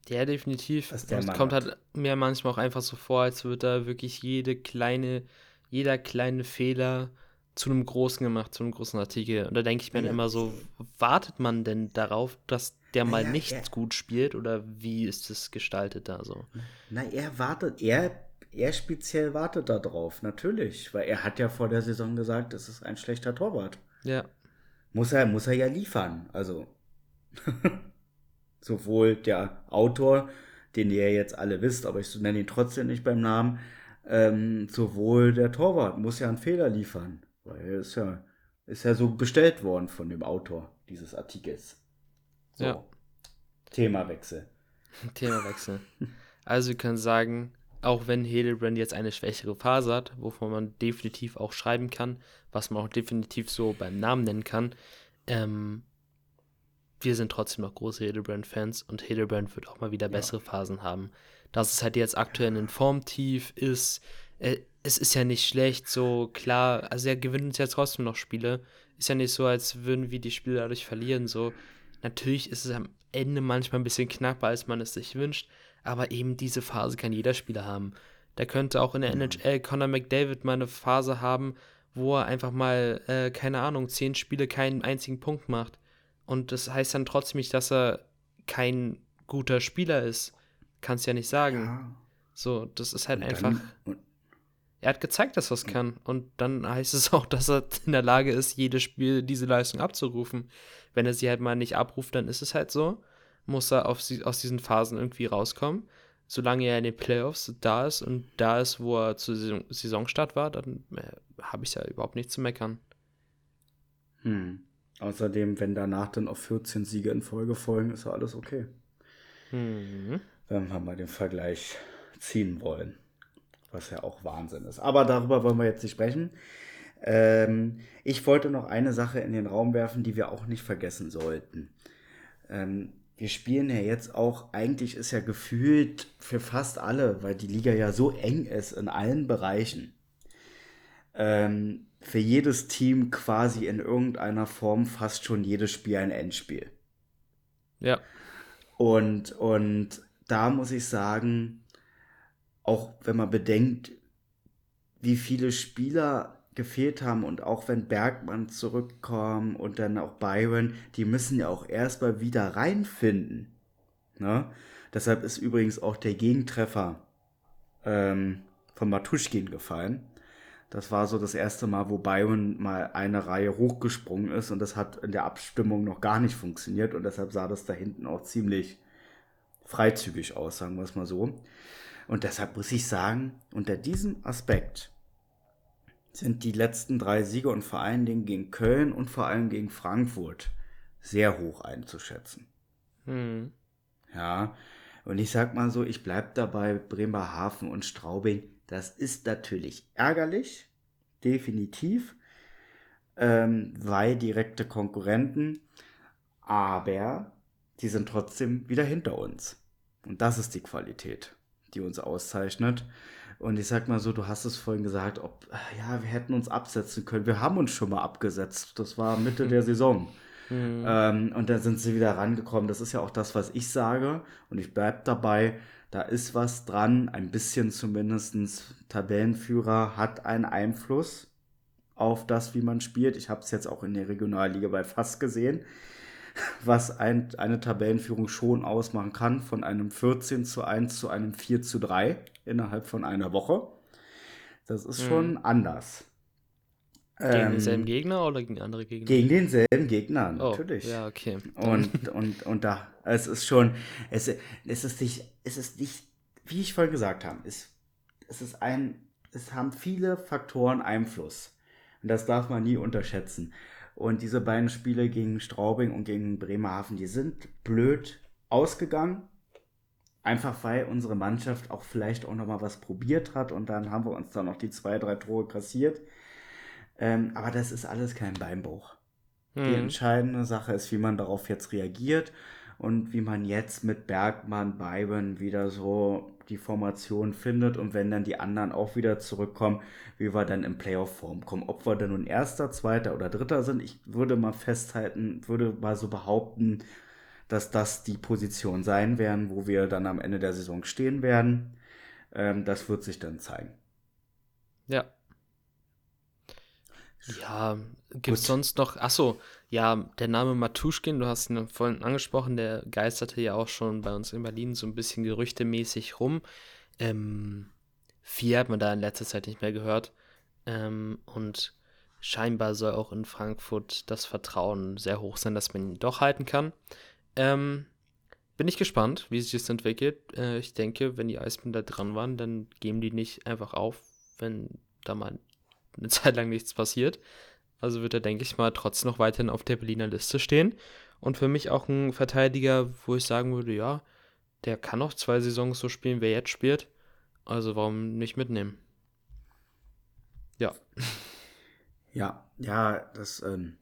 Ja, definitiv. Es kommt hat. halt mir manchmal auch einfach so vor, als würde da wirklich jede kleine, jeder kleine Fehler zu einem großen gemacht, zu einem großen Artikel. Und da denke ich mir ja. immer so, wartet man denn darauf, dass der mal ja, nichts er, gut spielt oder wie ist es gestaltet da so? Na, er wartet, er, er speziell wartet darauf, natürlich, weil er hat ja vor der Saison gesagt, es ist ein schlechter Torwart. Ja. Muss er, muss er ja liefern, also. Sowohl der Autor, den ihr jetzt alle wisst, aber ich nenne ihn trotzdem nicht beim Namen, ähm, sowohl der Torwart muss ja einen Fehler liefern. Weil er ist ja, ist ja so bestellt worden von dem Autor dieses Artikels. So. Ja. Themawechsel. Themawechsel. also wir können sagen, auch wenn Hildebrand jetzt eine schwächere Phase hat, wovon man definitiv auch schreiben kann, was man auch definitiv so beim Namen nennen kann, ähm, wir sind trotzdem noch große Hildebrand-Fans und Hildebrand wird auch mal wieder bessere ja. Phasen haben. Dass es halt jetzt aktuell ein Formtief ist, äh, es ist ja nicht schlecht, so klar, also er gewinnt uns ja trotzdem noch Spiele. Ist ja nicht so, als würden wir die Spiele dadurch verlieren, so. Natürlich ist es am Ende manchmal ein bisschen knapper, als man es sich wünscht, aber eben diese Phase kann jeder Spieler haben. Da könnte auch in der NHL Conor McDavid mal eine Phase haben, wo er einfach mal, äh, keine Ahnung, zehn Spiele keinen einzigen Punkt macht. Und das heißt dann trotzdem nicht, dass er kein guter Spieler ist. Kannst ja nicht sagen. Ja. So, das ist halt und einfach. Dann, er hat gezeigt, dass er es kann. Und dann heißt es auch, dass er in der Lage ist, jedes Spiel diese Leistung abzurufen. Wenn er sie halt mal nicht abruft, dann ist es halt so. Muss er auf, aus diesen Phasen irgendwie rauskommen. Solange er in den Playoffs da ist und da ist, wo er zur Saisonstart war, dann äh, habe ich ja überhaupt nichts zu meckern. Hm. Außerdem, wenn danach dann auf 14 Siege in Folge folgen, ist ja alles okay. Hm. Wenn wir mal den Vergleich ziehen wollen was ja auch Wahnsinn ist. Aber darüber wollen wir jetzt nicht sprechen. Ähm, ich wollte noch eine Sache in den Raum werfen, die wir auch nicht vergessen sollten. Ähm, wir spielen ja jetzt auch, eigentlich ist ja gefühlt für fast alle, weil die Liga ja so eng ist in allen Bereichen, ähm, für jedes Team quasi in irgendeiner Form fast schon jedes Spiel ein Endspiel. Ja. Und, und da muss ich sagen, auch wenn man bedenkt, wie viele Spieler gefehlt haben und auch wenn Bergmann zurückkommt und dann auch Byron, die müssen ja auch erstmal wieder reinfinden. Ne? Deshalb ist übrigens auch der Gegentreffer ähm, von Matuschkin gefallen. Das war so das erste Mal, wo Byron mal eine Reihe hochgesprungen ist und das hat in der Abstimmung noch gar nicht funktioniert und deshalb sah das da hinten auch ziemlich freizügig aus, sagen wir es mal so. Und deshalb muss ich sagen, unter diesem Aspekt sind die letzten drei Siege und vor allen Dingen gegen Köln und vor allem gegen Frankfurt sehr hoch einzuschätzen. Hm. Ja, und ich sag mal so, ich bleib dabei, Bremerhaven und Straubing, das ist natürlich ärgerlich, definitiv, ähm, weil direkte Konkurrenten, aber die sind trotzdem wieder hinter uns. Und das ist die Qualität die uns auszeichnet. Und ich sag mal so, du hast es vorhin gesagt, ob, ja, wir hätten uns absetzen können. Wir haben uns schon mal abgesetzt. Das war Mitte der Saison. Mhm. Ähm, und dann sind sie wieder rangekommen. Das ist ja auch das, was ich sage. Und ich bleibe dabei. Da ist was dran, ein bisschen zumindest. Tabellenführer hat einen Einfluss auf das, wie man spielt. Ich habe es jetzt auch in der Regionalliga bei Fass gesehen, was ein, eine Tabellenführung schon ausmachen kann, von einem 14 zu 1 zu einem 4 zu 3 innerhalb von einer Woche. Das ist mhm. schon anders. Gegen ähm, denselben Gegner oder gegen andere Gegner? Gegen denselben Gegner, oh, natürlich. Oh, ja, okay. Und, und, und da, es ist schon, es, es ist nicht, es ist nicht, wie ich vorhin gesagt habe, es, es ist ein, es haben viele Faktoren Einfluss. Und das darf man nie unterschätzen. Und diese beiden Spiele gegen Straubing und gegen Bremerhaven, die sind blöd ausgegangen. Einfach weil unsere Mannschaft auch vielleicht auch nochmal was probiert hat und dann haben wir uns da noch die zwei, drei Tore kassiert. Ähm, aber das ist alles kein Beinbruch. Mhm. Die entscheidende Sache ist, wie man darauf jetzt reagiert und wie man jetzt mit Bergmann, Beiben wieder so die Formation findet und wenn dann die anderen auch wieder zurückkommen, wie wir dann in Playoff-Form kommen. Ob wir dann nun Erster, Zweiter oder Dritter sind, ich würde mal festhalten, würde mal so behaupten, dass das die Position sein werden, wo wir dann am Ende der Saison stehen werden. Ähm, das wird sich dann zeigen. Ja, ja, gibt es sonst noch, achso, ja, der Name Matuschkin, du hast ihn vorhin angesprochen, der geisterte ja auch schon bei uns in Berlin so ein bisschen gerüchtemäßig rum. Ähm, viel hat man da in letzter Zeit nicht mehr gehört. Ähm, und scheinbar soll auch in Frankfurt das Vertrauen sehr hoch sein, dass man ihn doch halten kann. Ähm, bin ich gespannt, wie sich das entwickelt. Äh, ich denke, wenn die Eisbären da dran waren, dann geben die nicht einfach auf, wenn da mal eine Zeit lang nichts passiert. Also wird er, denke ich mal, trotzdem noch weiterhin auf der Berliner Liste stehen. Und für mich auch ein Verteidiger, wo ich sagen würde, ja, der kann noch zwei Saisons so spielen, wer jetzt spielt. Also warum nicht mitnehmen? Ja. Ja, ja, das, ähm,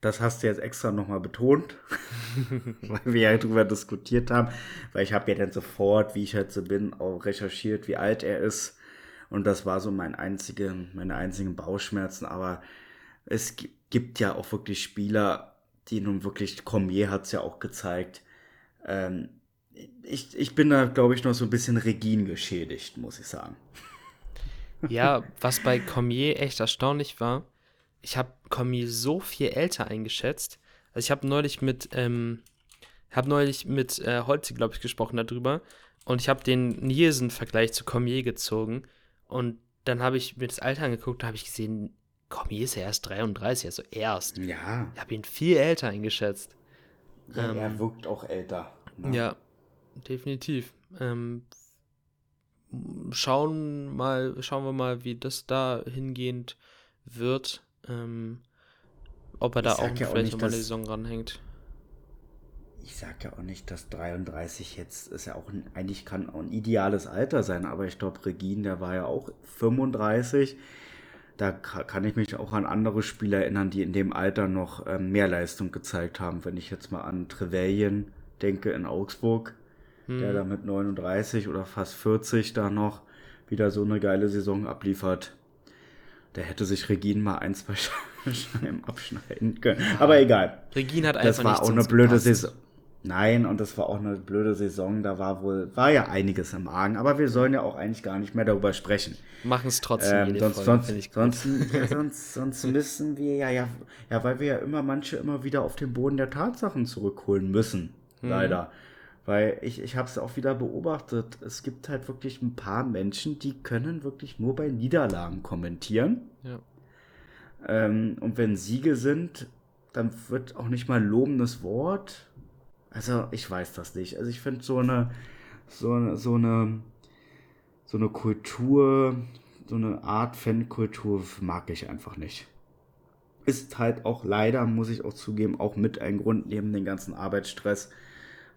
das hast du jetzt extra nochmal betont, weil wir ja drüber diskutiert haben. Weil ich habe ja dann sofort, wie ich halt so bin, auch recherchiert, wie alt er ist und das war so mein einzige, meine einzigen Bauchschmerzen. Aber es gibt ja auch wirklich Spieler, die nun wirklich, Cormier hat es ja auch gezeigt. Ähm, ich, ich bin da, glaube ich, noch so ein bisschen Regin geschädigt, muss ich sagen. Ja, was bei Cormier echt erstaunlich war, ich habe Cormier so viel älter eingeschätzt. Also ich habe neulich mit, ähm, habe neulich mit äh, Holzi, glaube ich, gesprochen darüber. Und ich habe den Nielsen-Vergleich zu Cormier gezogen. Und dann habe ich mir das Alter angeguckt, da habe ich gesehen, komm, hier ist er erst 33, also erst. Ja. Ich habe ihn viel älter eingeschätzt. Ja, ähm, er wirkt auch älter. Ne? Ja, definitiv. Ähm, schauen, mal, schauen wir mal, wie das da hingehend wird. Ähm, ob er da auch ja vielleicht nochmal eine Saison ranhängt ich sage ja auch nicht, dass 33 jetzt ist ja auch ein, eigentlich kann auch ein ideales Alter sein, aber ich glaube, Regine, der war ja auch 35. Da kann ich mich auch an andere Spieler erinnern, die in dem Alter noch ähm, mehr Leistung gezeigt haben. Wenn ich jetzt mal an Trevelyan denke in Augsburg, hm. der da mit 39 oder fast 40 da noch wieder so eine geile Saison abliefert. Der hätte sich Regine mal ein, zwei Scheiben abschneiden können. Aber egal. Regine hat einfach Das war auch eine blöde Saison. Nein, und das war auch eine blöde Saison. Da war wohl, war ja einiges im Argen, aber wir sollen ja auch eigentlich gar nicht mehr darüber sprechen. Machen es trotzdem. Ähm, sonst, Folge, sonst, sonst, ja, sonst, sonst müssen wir ja, ja, ja, weil wir ja immer manche immer wieder auf den Boden der Tatsachen zurückholen müssen. Mhm. Leider. Weil ich, ich habe es auch wieder beobachtet. Es gibt halt wirklich ein paar Menschen, die können wirklich nur bei Niederlagen kommentieren. Ja. Ähm, und wenn Siege sind, dann wird auch nicht mal ein lobendes Wort also, ich weiß das nicht. Also, ich finde so eine, so eine, so eine, so eine Kultur, so eine Art Fankultur mag ich einfach nicht. Ist halt auch leider, muss ich auch zugeben, auch mit ein Grund neben dem ganzen Arbeitsstress,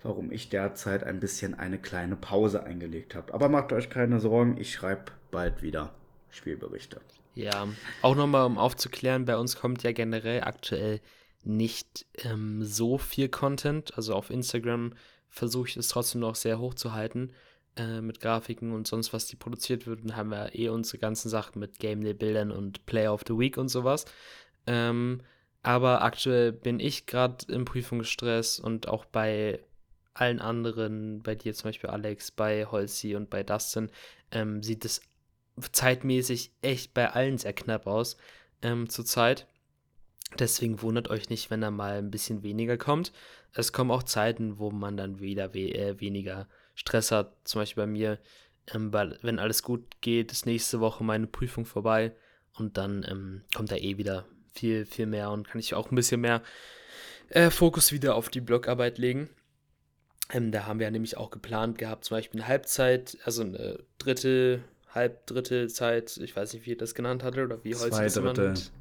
warum ich derzeit ein bisschen eine kleine Pause eingelegt habe. Aber macht euch keine Sorgen, ich schreibe bald wieder Spielberichte. Ja, auch nochmal, um aufzuklären, bei uns kommt ja generell aktuell nicht ähm, so viel Content. Also auf Instagram versuche ich es trotzdem noch sehr hoch zu halten äh, mit Grafiken und sonst was, die produziert wird. Und haben wir eh unsere ganzen Sachen mit Game Day Bildern und Player of the Week und sowas. Ähm, aber aktuell bin ich gerade im Prüfungsstress und auch bei allen anderen, bei dir zum Beispiel Alex, bei Holzi und bei Dustin, ähm, sieht es zeitmäßig echt bei allen sehr knapp aus ähm, zurzeit. Deswegen wundert euch nicht, wenn da mal ein bisschen weniger kommt. Es kommen auch Zeiten, wo man dann wieder we äh, weniger Stress hat. Zum Beispiel bei mir, ähm, wenn alles gut geht, ist nächste Woche meine Prüfung vorbei und dann ähm, kommt da eh wieder viel, viel mehr und kann ich auch ein bisschen mehr äh, Fokus wieder auf die Blogarbeit legen. Ähm, da haben wir ja nämlich auch geplant gehabt, zum Beispiel eine Halbzeit, also eine dritte, halb dritte Zeit, ich weiß nicht, wie ihr das genannt hatte oder wie heute es genannt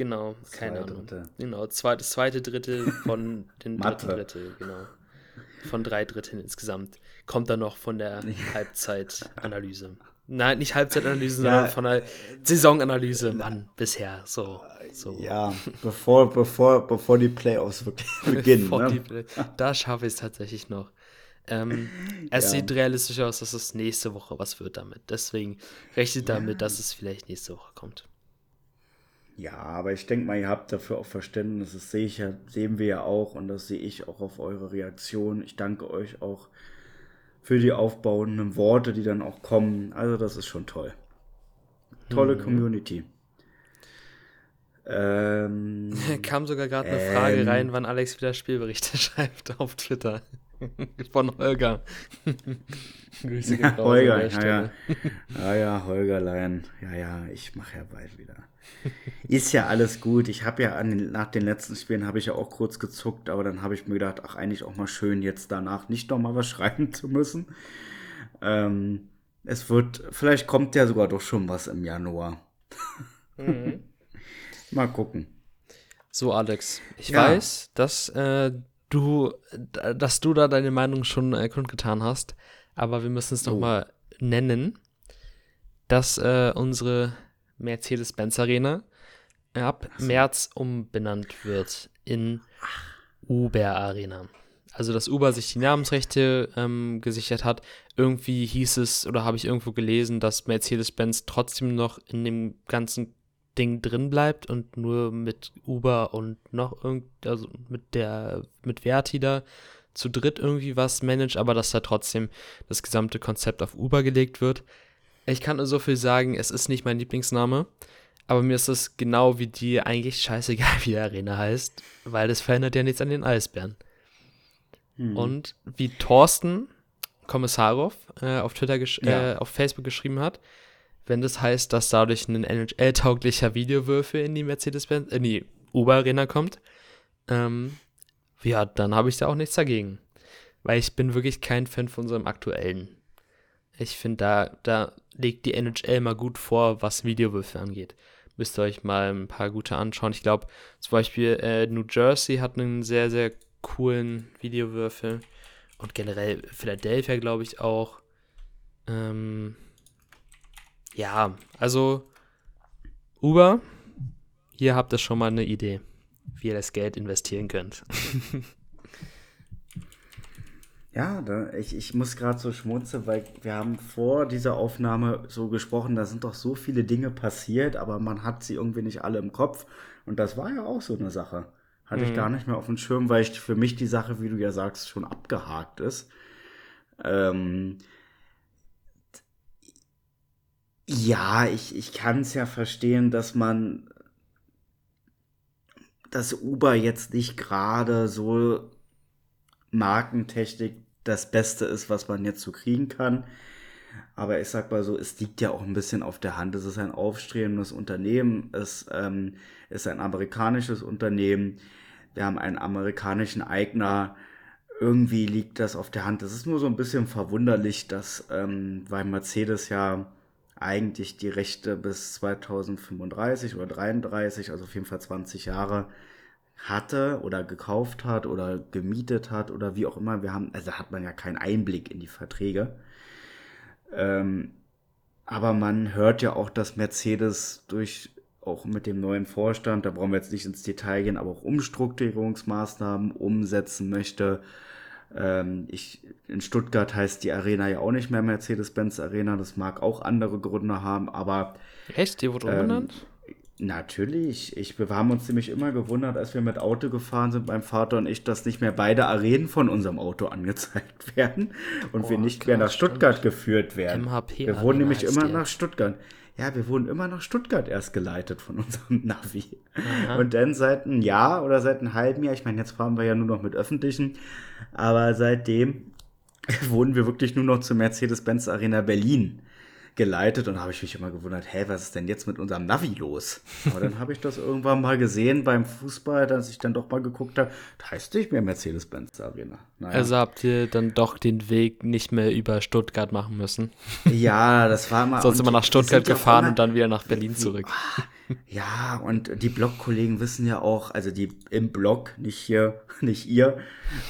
Genau, keine Zwei Ahnung. Dritte. Genau, zwei, das zweite Drittel von den dritten Drittel, genau. Von drei Dritteln insgesamt. Kommt dann noch von der Halbzeitanalyse. Nein, nicht Halbzeitanalyse, ja, sondern von der Saisonanalyse, Mann, bisher. So, so. Ja, bevor, bevor, bevor die Playoffs wirklich beginnen. Ne? Play da schaffe ich es tatsächlich noch. Ähm, es ja. sieht realistisch aus, dass es nächste Woche was wird damit. Deswegen rechnet ja. damit, dass es vielleicht nächste Woche kommt. Ja, aber ich denke mal, ihr habt dafür auch Verständnis. Das sehe ich ja, sehen wir ja auch und das sehe ich auch auf eure Reaktion. Ich danke euch auch für die aufbauenden Worte, die dann auch kommen. Also das ist schon toll. Tolle mhm. Community. Ähm, Kam sogar gerade eine ähm, Frage rein, wann Alex wieder Spielberichte schreibt auf Twitter. Von Holger. Grüße ja, Holger, ja, ja. ja, ja, Holgerlein. Ja, ja, ich mache ja bald wieder. Ist ja alles gut. Ich habe ja an, nach den letzten Spielen habe ich ja auch kurz gezuckt, aber dann habe ich mir gedacht, ach, eigentlich auch mal schön, jetzt danach nicht nochmal was schreiben zu müssen. Ähm, es wird, vielleicht kommt ja sogar doch schon was im Januar. Mhm. mal gucken. So, Alex, ich ja. weiß, dass äh, du, dass du da deine Meinung schon äh, kundgetan hast, aber wir müssen es oh. nochmal nennen, dass äh, unsere Mercedes-Benz Arena ab so. März umbenannt wird in Uber Arena. Also, dass Uber sich die Namensrechte ähm, gesichert hat. Irgendwie hieß es oder habe ich irgendwo gelesen, dass Mercedes-Benz trotzdem noch in dem ganzen Ding drin bleibt und nur mit Uber und noch irgend, also mit der, mit Verti da zu dritt irgendwie was managt, aber dass da trotzdem das gesamte Konzept auf Uber gelegt wird. Ich kann nur so viel sagen, es ist nicht mein Lieblingsname, aber mir ist es genau wie die eigentlich scheißegal, wie die Arena heißt, weil das verändert ja nichts an den Eisbären. Hm. Und wie Thorsten Kommissarov äh, auf Twitter, äh, auf Facebook geschrieben hat, wenn das heißt, dass dadurch ein NHL-tauglicher Videowürfel in die Mercedes-Benz, in die Uber-Arena kommt, ähm, ja, dann habe ich da auch nichts dagegen. Weil ich bin wirklich kein Fan von unserem aktuellen ich finde, da, da legt die NHL mal gut vor, was Videowürfe angeht. Müsst ihr euch mal ein paar gute anschauen. Ich glaube, zum Beispiel äh, New Jersey hat einen sehr, sehr coolen Videowürfel. Und generell Philadelphia, glaube ich, auch. Ähm, ja, also Uber, hier habt ihr schon mal eine Idee, wie ihr das Geld investieren könnt. Ja, da, ich, ich muss gerade so schmunzeln, weil wir haben vor dieser Aufnahme so gesprochen, da sind doch so viele Dinge passiert, aber man hat sie irgendwie nicht alle im Kopf. Und das war ja auch so eine Sache. Hatte mhm. ich gar nicht mehr auf dem Schirm, weil ich für mich die Sache, wie du ja sagst, schon abgehakt ist. Ähm, ja, ich, ich kann es ja verstehen, dass man, dass Uber jetzt nicht gerade so Markentechnik das Beste ist, was man jetzt so kriegen kann. Aber ich sag mal so, es liegt ja auch ein bisschen auf der Hand. Es ist ein aufstrebendes Unternehmen. Es ähm, ist ein amerikanisches Unternehmen. Wir haben einen amerikanischen Eigner. Irgendwie liegt das auf der Hand. Es ist nur so ein bisschen verwunderlich, dass, ähm, weil Mercedes ja eigentlich die Rechte bis 2035 oder 33, also auf jeden Fall 20 Jahre, hatte oder gekauft hat oder gemietet hat oder wie auch immer. Wir haben, also hat man ja keinen Einblick in die Verträge. Ähm, aber man hört ja auch, dass Mercedes durch auch mit dem neuen Vorstand, da brauchen wir jetzt nicht ins Detail gehen, aber auch Umstrukturierungsmaßnahmen umsetzen möchte. Ähm, ich, in Stuttgart heißt die Arena ja auch nicht mehr Mercedes-Benz Arena, das mag auch andere Gründe haben, aber. Echt? Die wurde ähm, umbenannt? Natürlich. Ich, wir haben uns nämlich immer gewundert, als wir mit Auto gefahren sind, mein Vater und ich, dass nicht mehr beide Arenen von unserem Auto angezeigt werden und wir Oh, nicht mehr klar, nach Stuttgart geführt werden. MHP wir wurden nämlich immer nach Stuttgart. Ja, wir wurden immer nach Stuttgart erst geleitet von unserem Navi. Aha. Und dann seit einem Jahr oder seit einem halben Jahr, ich meine, jetzt fahren wir ja nur noch mit öffentlichen, aber seitdem wurden wir wirklich nur noch zur Mercedes-Benz Arena Berlin geleitet und da habe ich mich immer gewundert, hä, was ist denn jetzt mit unserem Navi los? Aber dann habe ich das irgendwann mal gesehen beim Fußball, dass ich dann doch mal geguckt habe, das heißt nicht mehr Mercedes-Benz Arena. Naja. Also habt ihr dann doch den Weg nicht mehr über Stuttgart machen müssen. ja, das war immer. Sonst immer nach Stuttgart gefahren und dann wieder nach Berlin zurück. Ja, und die Blog-Kollegen wissen ja auch, also die im Blog, nicht hier, nicht ihr,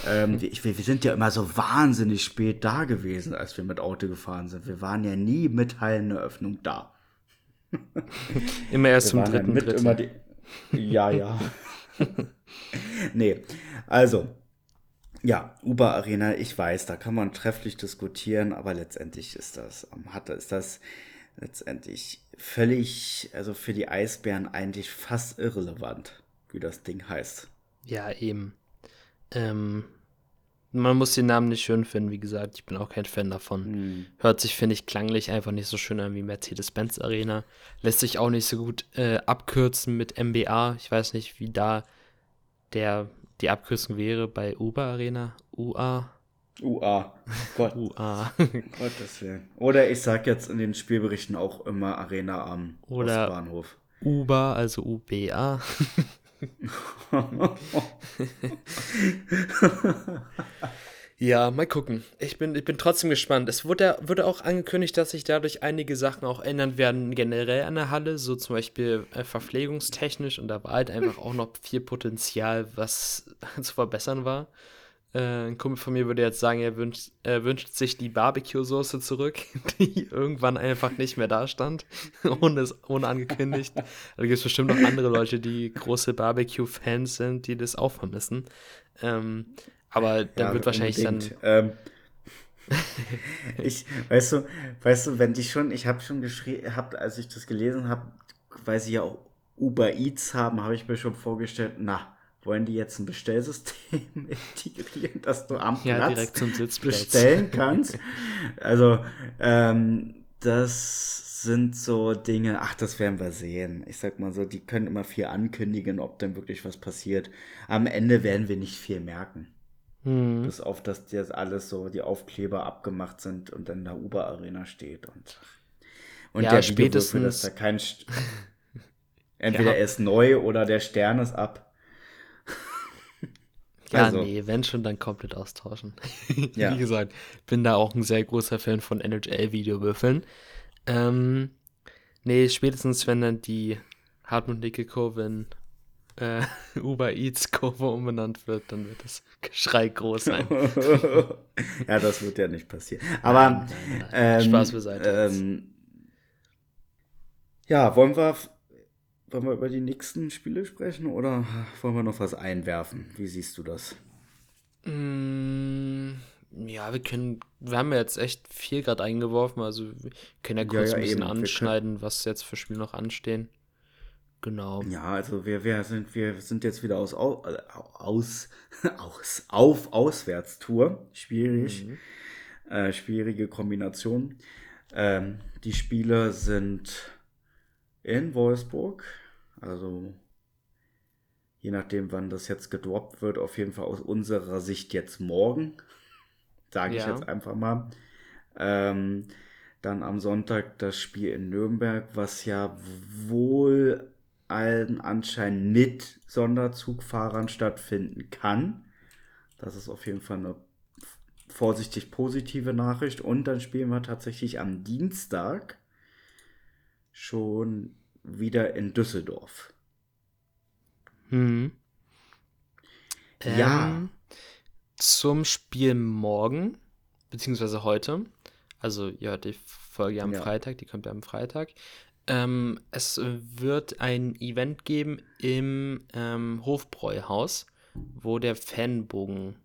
ähm, wir, wir sind ja immer so wahnsinnig spät da gewesen, als wir mit Auto gefahren sind. Wir waren ja nie mit Halleneröffnung da. Immer erst zum waren ja dritten, dritten. die. Ja, ja. nee, also. Ja, Uber Arena, ich weiß, da kann man trefflich diskutieren, aber letztendlich ist das, ähm, hat, ist das letztendlich völlig, also für die Eisbären eigentlich fast irrelevant, wie das Ding heißt. Ja, eben. Ähm, man muss den Namen nicht schön finden, wie gesagt, ich bin auch kein Fan davon. Hört sich, finde ich, klanglich einfach nicht so schön an wie Mercedes-Benz Arena. Lässt sich auch nicht so gut äh, abkürzen mit MBA. Ich weiß nicht, wie da der, die Abkürzung wäre bei Uber Arena. UA. UA. Gott, UA. Gottes Willen. Oder ich sag jetzt in den Spielberichten auch immer Arena am Oder- Ostbahnhof. Uber, also UBA. Ja, mal gucken. Ich bin, ich bin trotzdem gespannt. Es wurde, wurde auch angekündigt, dass sich dadurch einige Sachen auch ändern werden, generell an der Halle, so zum Beispiel äh, verpflegungstechnisch. Und da war halt einfach auch noch viel Potenzial, was zu verbessern war. Äh, ein Kumpel von mir würde jetzt sagen, er wünscht, er wünscht sich die Barbecue-Soße zurück, die irgendwann einfach nicht mehr da stand, ohne, ohne angekündigt. Da gibt es bestimmt noch andere Leute, die große Barbecue-Fans sind, die das auch vermissen. Ähm, aber dann Ja, wird wahrscheinlich unbedingt. dann. Ähm, ich, weißt du, weißt du, wenn die schon, ich habe schon geschrieben, hab, als ich das gelesen habe, weil sie ja auch Uber Eats haben, habe ich mir schon vorgestellt, na, wollen die jetzt ein Bestellsystem integrieren, dass du am Ja, Platz direkt zum Sitzplatz. bestellen kannst? Also, ähm, das sind so Dinge, ach, das werden wir sehen. Ich sag mal so, die können immer viel ankündigen, ob denn wirklich was passiert. Am Ende werden wir nicht viel merken. Hm. Bis auf, dass jetzt alles so, die Aufkleber abgemacht sind und dann in der Uber-Arena steht. Und, und Ja, der spätestens- dass da kein. St Entweder Ja. er ist neu oder der Stern ist ab. Ja, Also. nee, wenn schon, dann komplett austauschen. Ja. Wie gesagt, bin da auch ein sehr großer Fan von NHL-Videowürfeln. Ähm, nee, spätestens wenn dann die Hartmut-Nickel-Kurve in äh, Uber Eats-Kurve umbenannt wird, dann wird das Geschrei groß sein. ja, das wird ja nicht passieren. Aber Nein, nein, nein. ähm, Spaß beiseite. Ähm, ja, wollen wir, wollen wir über die nächsten Spiele sprechen oder wollen wir noch was einwerfen? Wie siehst du das? Mm, ja, wir können, wir haben ja jetzt echt viel gerade eingeworfen, also wir können ja kurz ja, ein bisschen eben. Anschneiden, was jetzt für Spiele noch anstehen. Genau. Ja, also wir, wir, sind, wir sind jetzt wieder aus, Au- äh, aus, aus auf Auswärtstour. Schwierig. Mhm. Äh, schwierige Kombination. Ähm, die Spiele sind in Wolfsburg. Also je nachdem, wann das jetzt gedroppt wird, auf jeden Fall aus unserer Sicht jetzt morgen. Sage ich Ja. jetzt einfach mal. Ähm, dann am Sonntag das Spiel in Nürnberg, was ja wohl allen Anschein mit Sonderzugfahrern stattfinden kann. Das ist auf jeden Fall eine vorsichtig positive Nachricht. Und dann spielen wir tatsächlich am Dienstag schon wieder in Düsseldorf. Mhm. Ja. Ähm, Zum Spiel morgen, beziehungsweise heute, also ja, die Folge am Ja. Freitag, die kommt ja am Freitag. Ähm, es wird ein Event geben im ähm, Hofbräuhaus, wo der Fanbogen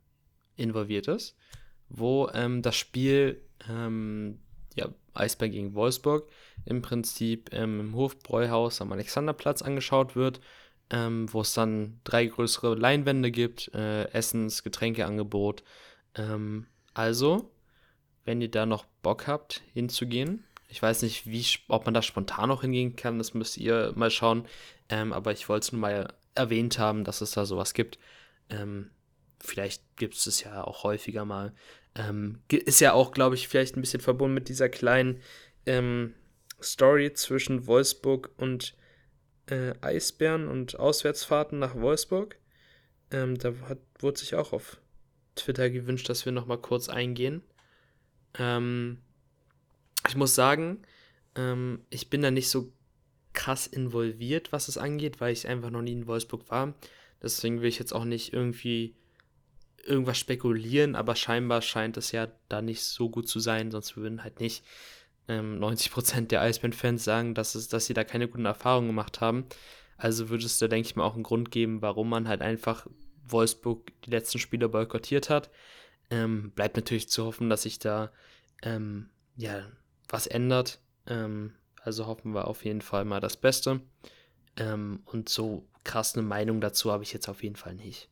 involviert ist, wo ähm, das Spiel ähm, ja, Eisbär gegen Wolfsburg im Prinzip ähm, im Hofbräuhaus am Alexanderplatz angeschaut wird, ähm, wo es dann drei größere Leinwände gibt, äh, Essens-, Getränkeangebot. Ähm, also, wenn ihr da noch Bock habt, hinzugehen, ich weiß nicht, wie, ob man da spontan noch hingehen kann, das müsst ihr mal schauen. Ähm, aber ich wollte es nur mal erwähnt haben, dass es da sowas gibt. Ähm, vielleicht gibt es es ja auch häufiger mal. Ähm, ist ja auch, glaube ich, vielleicht ein bisschen verbunden mit dieser kleinen ähm, Story zwischen Wolfsburg und äh, Eisbären und Auswärtsfahrten nach Wolfsburg. Ähm, da hat, wurde sich auch auf Twitter gewünscht, dass wir noch mal kurz eingehen. Ähm, ich muss sagen, ähm, ich bin da nicht so krass involviert, was es angeht, weil ich einfach noch nie in Wolfsburg war. Deswegen will ich jetzt auch nicht irgendwie irgendwas spekulieren, aber scheinbar scheint es ja da nicht so gut zu sein, sonst würden halt nicht ähm, 90% der Eisbären-Fans sagen, dass, es, dass sie da keine guten Erfahrungen gemacht haben. Also würde es da, denke ich mal, auch einen Grund geben, warum man halt einfach Wolfsburg die letzten Spiele boykottiert hat. Ähm, bleibt natürlich zu hoffen, dass sich da ähm, ja, was ändert. Ähm, also hoffen wir auf jeden Fall mal das Beste. Ähm, und so krass eine Meinung dazu habe ich jetzt auf jeden Fall nicht.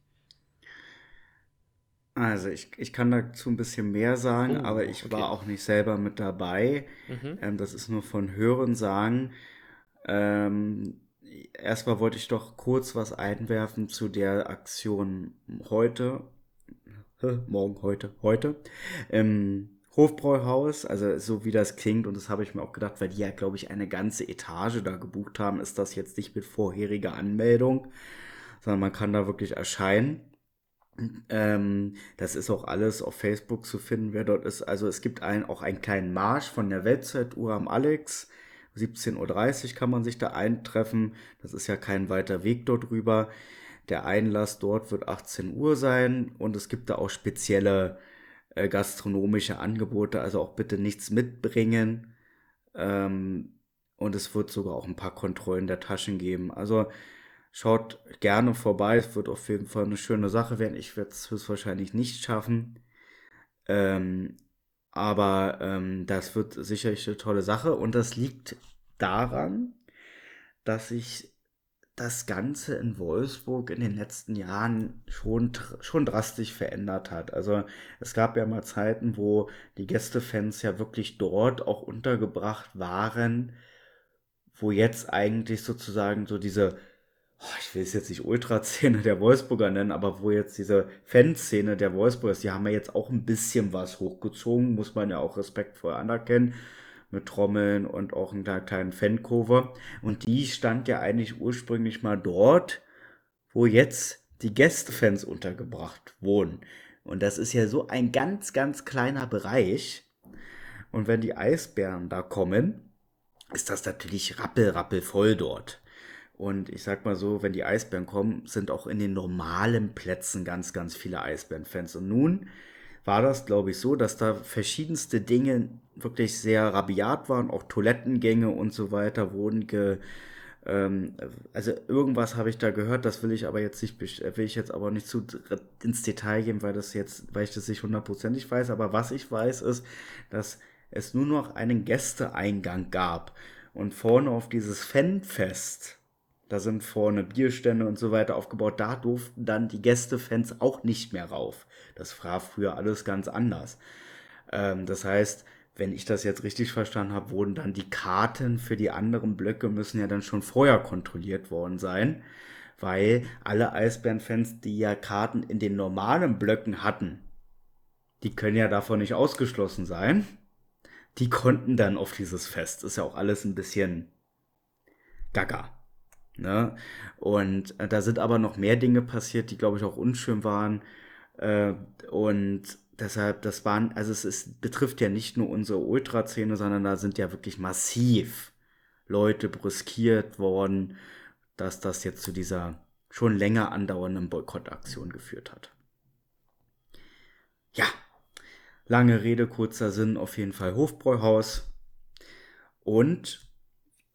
Also ich, ich kann dazu ein bisschen mehr sagen, oh, aber ich okay. war auch nicht selber mit dabei. Mhm. Ähm, das ist nur von Hören sagen. Ähm, erstmal wollte ich doch kurz was einwerfen zu der Aktion heute. Morgen, heute, heute. Ähm, Hofbräuhaus, also so wie das klingt, und das habe ich mir auch gedacht, weil die ja, glaube ich, eine ganze Etage da gebucht haben, ist das jetzt nicht mit vorheriger Anmeldung, sondern man kann da wirklich erscheinen. Ähm, das ist auch alles auf Facebook zu finden, wer dort ist. Also es gibt ein, auch einen kleinen Marsch von der Weltzeituhr am Alex. 17.30 Uhr kann man sich da eintreffen. Das ist ja kein weiter Weg dort rüber. Der Einlass dort wird 18 Uhr sein und es gibt da auch spezielle äh, gastronomische Angebote, also auch bitte nichts mitbringen. Ähm, und es wird sogar auch ein paar Kontrollen der Taschen geben. Also Schaut gerne vorbei, es wird auf jeden Fall eine schöne Sache werden. Ich werde es höchstwahrscheinlich nicht schaffen. Ähm, aber ähm, das wird sicherlich eine tolle Sache und das liegt daran, dass sich das Ganze in Wolfsburg in den letzten Jahren schon, schon drastisch verändert hat. Also es gab ja mal Zeiten, wo die Gästefans ja wirklich dort auch untergebracht waren, wo jetzt eigentlich sozusagen so diese ich will es jetzt nicht Ultraszene der Wolfsburger nennen, aber wo jetzt diese Fanszene der Wolfsburgers, die haben ja jetzt auch ein bisschen was hochgezogen, muss man ja auch respektvoll anerkennen, mit Trommeln und auch einer kleinen Fankurve. Und die stand ja eigentlich ursprünglich mal dort, wo jetzt die Gästefans untergebracht wurden. Und das ist ja so ein ganz, ganz kleiner Bereich. Und wenn die Eisbären da kommen, ist das natürlich rappel, voll dort. Und ich sag mal so, wenn die Eisbären kommen, sind auch in den normalen Plätzen ganz, ganz viele Eisbären-Fans. Und nun war das, glaube ich, so, dass da verschiedenste Dinge wirklich sehr rabiat waren, auch Toilettengänge und so weiter wurden ge. Ähm, also irgendwas habe ich da gehört, das will ich aber jetzt nicht, will ich jetzt aber nicht zu ins Detail gehen, weil das jetzt, weil ich das nicht hundertprozentig weiß. Aber was ich weiß, ist, dass es nur noch einen Gästeeingang gab. Und vorne auf dieses Fanfest, da sind vorne Bierstände und so weiter aufgebaut. Da durften dann die Gästefans auch nicht mehr rauf. Das war früher alles ganz anders. Ähm, das heißt, wenn ich das jetzt richtig verstanden habe, wurden dann die Karten für die anderen Blöcke müssen ja dann schon vorher kontrolliert worden sein, weil alle Eisbärenfans, die ja Karten in den normalen Blöcken hatten, die können ja davon nicht ausgeschlossen sein. Die konnten dann auf dieses Fest. Ist ja auch alles ein bisschen gaga. Ne? Und äh, da sind aber noch mehr Dinge passiert, die, glaube ich, auch unschön waren. Äh, und deshalb, das waren, also es ist, betrifft ja nicht nur unsere Ultraszene, sondern da sind ja wirklich massiv Leute brüskiert worden, dass das jetzt zu dieser schon länger andauernden Boykottaktion geführt hat. Ja, lange Rede, kurzer Sinn, auf jeden Fall Hofbräuhaus. Und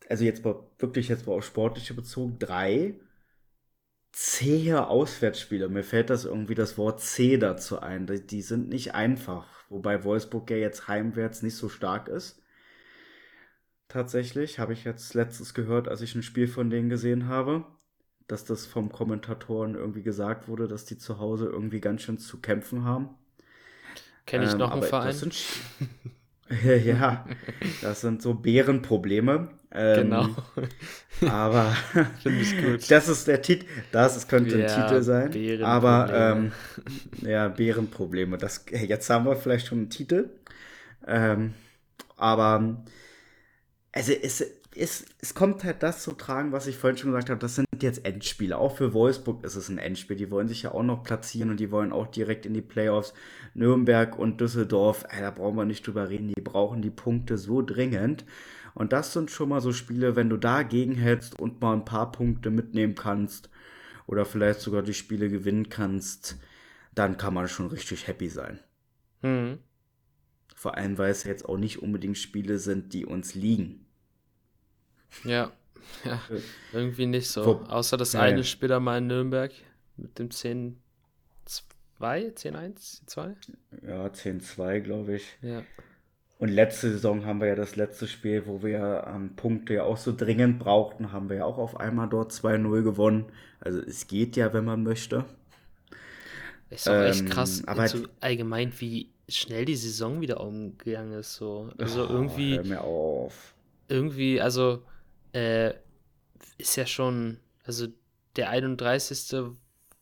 also jetzt wirklich jetzt mal auf sportliche bezogen, drei zähe Auswärtsspiele. Mir fällt das irgendwie das Wort zäh dazu ein. Die, die sind nicht einfach. Wobei Wolfsburg ja jetzt heimwärts nicht so stark ist. Tatsächlich habe ich jetzt letztens gehört, als ich ein Spiel von denen gesehen habe, dass das vom Kommentatoren irgendwie gesagt wurde, dass die zu Hause irgendwie ganz schön zu kämpfen haben. Kenne ich ähm, noch einen Verein? Ja, das sind so Bärenprobleme. Ähm, genau. aber finde ich gut. Das ist der Titel. Das könnte ja, ein Titel sein. Aber ähm, ja, Bärenprobleme. Das, jetzt haben wir vielleicht schon einen Titel. Ähm, aber also es, es, es kommt halt das zu tragen, was ich vorhin schon gesagt habe. Das sind jetzt Endspiele. Auch für Wolfsburg ist es ein Endspiel. Die wollen sich ja auch noch platzieren und die wollen auch direkt in die Playoffs. Nürnberg und Düsseldorf, ey, da brauchen wir nicht drüber reden. Die brauchen die Punkte so dringend. Und das sind schon mal so Spiele, wenn du dagegen hältst und mal ein paar Punkte mitnehmen kannst oder vielleicht sogar die Spiele gewinnen kannst, dann kann man schon richtig happy sein. Mhm. Vor allem, weil es jetzt auch nicht unbedingt Spiele sind, die uns liegen. Ja, ja irgendwie nicht so. Wo, Außer das ja, eine Spiel da mal in Nürnberg mit dem 10-2, 10-1, 2? Ja, 10-2, glaube ich. Ja. Und letzte Saison haben wir ja das letzte Spiel, wo wir ähm, Punkte ja auch so dringend brauchten, haben wir ja auch auf einmal dort 2-0 gewonnen. Also es geht ja, wenn man möchte. Ist auch echt ähm, krass, aber so allgemein, wie schnell die Saison wieder umgegangen ist. So. Also oh, irgendwie. Hör mir auf. Irgendwie, also äh, ist ja schon, also der 31.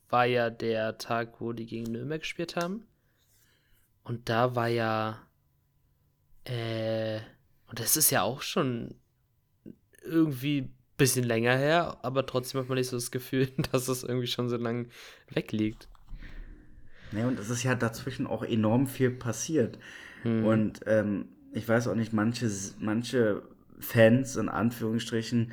war ja der Tag, wo die gegen Nürnberg gespielt haben. Und da war ja äh, und das ist ja auch schon irgendwie ein bisschen länger her, aber trotzdem hat man nicht so das Gefühl, dass es irgendwie schon so lange wegliegt. Ja, und es ist ja dazwischen auch enorm viel passiert. Hm. Und ähm, ich weiß auch nicht, manche, manche Fans in Anführungsstrichen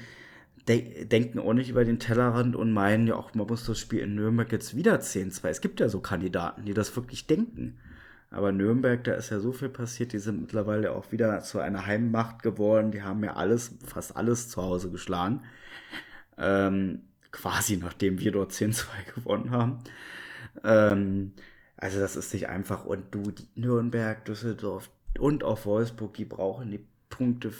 de denken auch nicht über den Tellerrand und meinen ja auch, man muss das Spiel in Nürnberg jetzt wieder 10-2. Es gibt ja so Kandidaten, die das wirklich denken. Aber Nürnberg, da ist ja so viel passiert, die sind mittlerweile auch wieder zu einer Heimmacht geworden. Die haben ja alles, fast alles zu Hause geschlagen. Ähm, quasi nachdem wir dort 10-2 gewonnen haben. Ähm, also das ist nicht einfach. Und du, Nürnberg, Düsseldorf und auch Wolfsburg, die brauchen die Punkte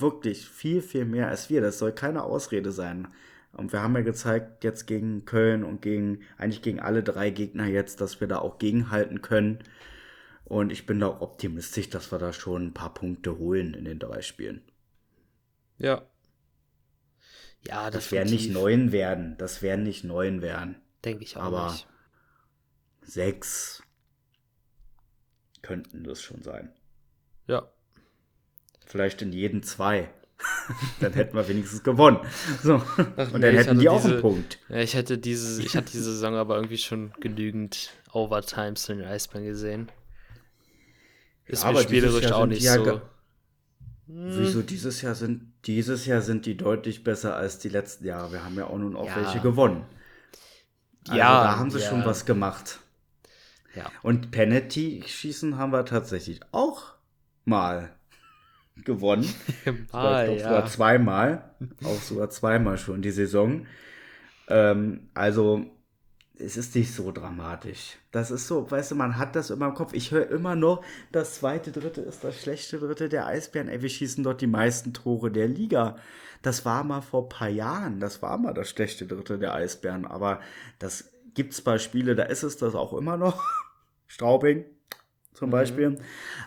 wirklich viel, viel mehr als wir. Das soll keine Ausrede sein. Und wir haben ja gezeigt, jetzt gegen Köln und gegen, eigentlich gegen alle drei Gegner jetzt, dass wir da auch gegenhalten können. Und ich bin da auch optimistisch, dass wir da schon ein paar Punkte holen in den drei Spielen. Ja. Ja, das, das werden nicht neun werden. Das werden nicht neun werden. Denke ich auch Aber nicht. sechs könnten das schon sein. Ja. Vielleicht in jeden zwei. dann hätten wir wenigstens gewonnen. So. Ach, und dann nee, hätten die auch einen Punkt. Ja, ich hätte diese, ich hatte diese Saison aber irgendwie schon genügend Overtimes in den Eisbahn gesehen. Ist ja, mir spielerisch auch nicht so. Hm. Wieso dieses Jahr sind dieses Jahr sind die deutlich besser als die letzten Jahre. Wir haben ja auch nun auch ja. welche gewonnen. Also ja, da haben sie ja. schon was gemacht. Ja. Und Penalty schießen haben wir tatsächlich auch mal gewonnen. mal, ja. sogar zweimal, auch sogar zweimal schon die Saison. Ähm, also es ist nicht so dramatisch. Das ist so, weißt du, man hat das immer im Kopf. Ich höre immer noch, das zweite, dritte ist das schlechte dritte der Eisbären. Ey, wir schießen dort die meisten Tore der Liga. Das war mal vor ein paar Jahren. Das war mal das schlechte dritte der Eisbären. Aber das gibt's bei Spiele, da ist es das auch immer noch. Straubing zum mhm. Beispiel.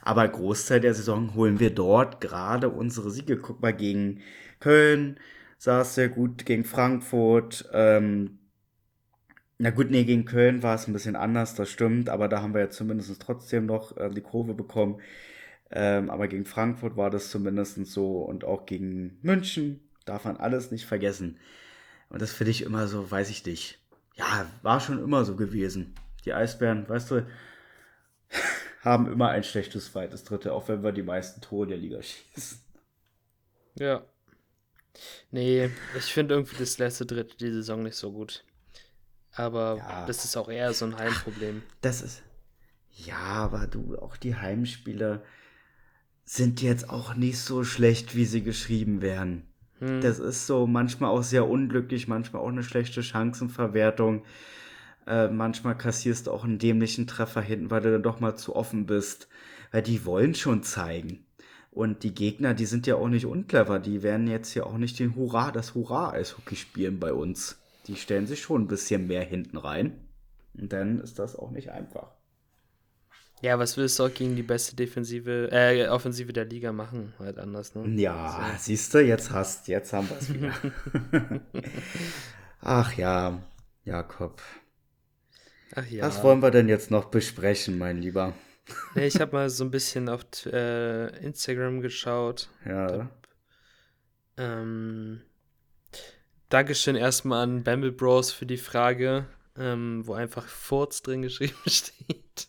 Aber Großteil der Saison holen wir dort gerade unsere Siege. Guck mal, gegen Köln sah es sehr gut, gegen Frankfurt, ähm, na gut, nee, gegen Köln war es ein bisschen anders, das stimmt, aber da haben wir ja zumindest trotzdem noch äh, die Kurve bekommen. Ähm, aber gegen Frankfurt war das zumindest so und auch gegen München darf man alles nicht vergessen. Und das finde ich immer so, weiß ich nicht. Ja, war schon immer so gewesen. Die Eisbären, weißt du, haben immer ein schlechtes zweites Dritte, auch wenn wir die meisten Tore der Liga schießen. Ja. Nee, ich finde irgendwie das letzte Dritte die Saison nicht so gut. Aber ja. das ist auch eher so ein Heimproblem. Das ist. Ja, aber du, auch die Heimspiele sind jetzt auch nicht so schlecht, wie sie geschrieben werden. Hm. Das ist so manchmal auch sehr unglücklich, manchmal auch eine schlechte Chancenverwertung. Äh, manchmal kassierst du auch einen dämlichen Treffer hinten, weil du dann doch mal zu offen bist. Weil die wollen schon zeigen. Und die Gegner, die sind ja auch nicht unclever. Die werden jetzt ja auch nicht den Hurra, das Hurra-Eishockey spielen bei uns. Die stellen sich schon ein bisschen mehr hinten rein. Und dann ist das auch nicht einfach. Ja, was willst du auch gegen die beste Defensive, äh, Offensive der Liga machen? Halt anders, ne? Ja, so. siehst du, jetzt hast, jetzt haben wir es wieder. Ach ja, Jakob. Ach ja. Was wollen wir denn jetzt noch besprechen, mein Lieber? Nee, ich habe mal so ein bisschen auf äh, Instagram geschaut. Ja. Hab, ähm, Dankeschön erstmal an Bamble Bros für die Frage, ähm, wo einfach Furz drin geschrieben steht.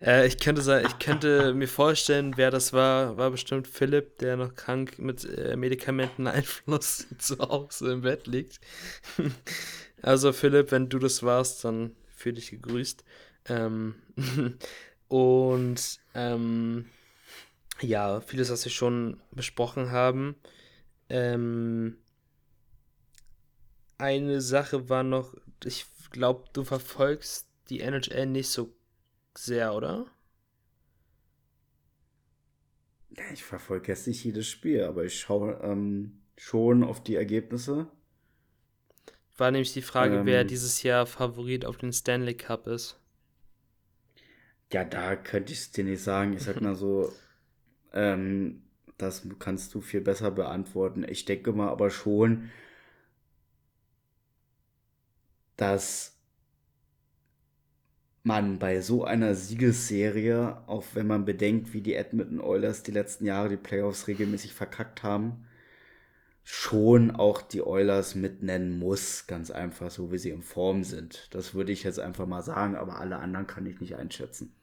Äh, ich, könnte sagen, ich könnte mir vorstellen, wer das war. War bestimmt Philipp, der noch krank mit äh, Medikamenteneinfluss zu Hause im Bett liegt. Also Philipp, wenn du das warst, dann fühl dich gegrüßt. Ähm und ähm, ja, vieles, was wir schon besprochen haben. Ähm, eine Sache war noch, ich glaube, du verfolgst die NHL nicht so sehr, oder? Ich verfolge jetzt nicht jedes Spiel, aber ich schaue ähm, schon auf die Ergebnisse. War nämlich die Frage, ähm, wer dieses Jahr Favorit auf den Stanley Cup ist. Ja, da könnte ich es dir nicht sagen. Ich sag mal so, ähm, das kannst du viel besser beantworten. Ich denke mal aber schon, dass man bei so einer Siegesserie, auch wenn man bedenkt, wie die Edmonton Oilers die letzten Jahre die Playoffs regelmäßig verkackt haben, schon auch die Oilers mitnennen muss, ganz einfach, so wie sie in Form sind. Das würde ich jetzt einfach mal sagen, aber alle anderen kann ich nicht einschätzen.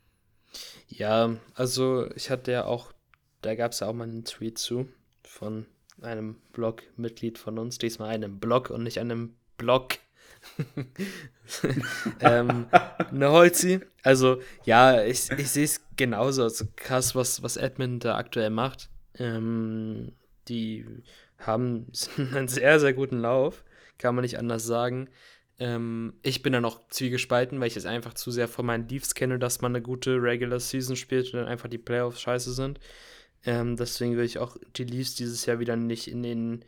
Ja, also ich hatte ja auch, da gab es ja auch mal einen Tweet zu von einem Blog-Mitglied von uns, diesmal einem Blog und nicht einem Blog. ähm, eine Holzi. Also, ja, ich, ich sehe es genauso. Also krass, was, was Edmund da aktuell macht. Ähm, die haben einen sehr, sehr guten Lauf. Kann man nicht anders sagen. Ähm, ich bin da noch zwiegespalten, weil ich es einfach zu sehr von meinen Leafs kenne, dass man eine gute Regular Season spielt und dann einfach die Playoffs scheiße sind. Ähm, deswegen will ich auch die Leafs dieses Jahr wieder nicht in den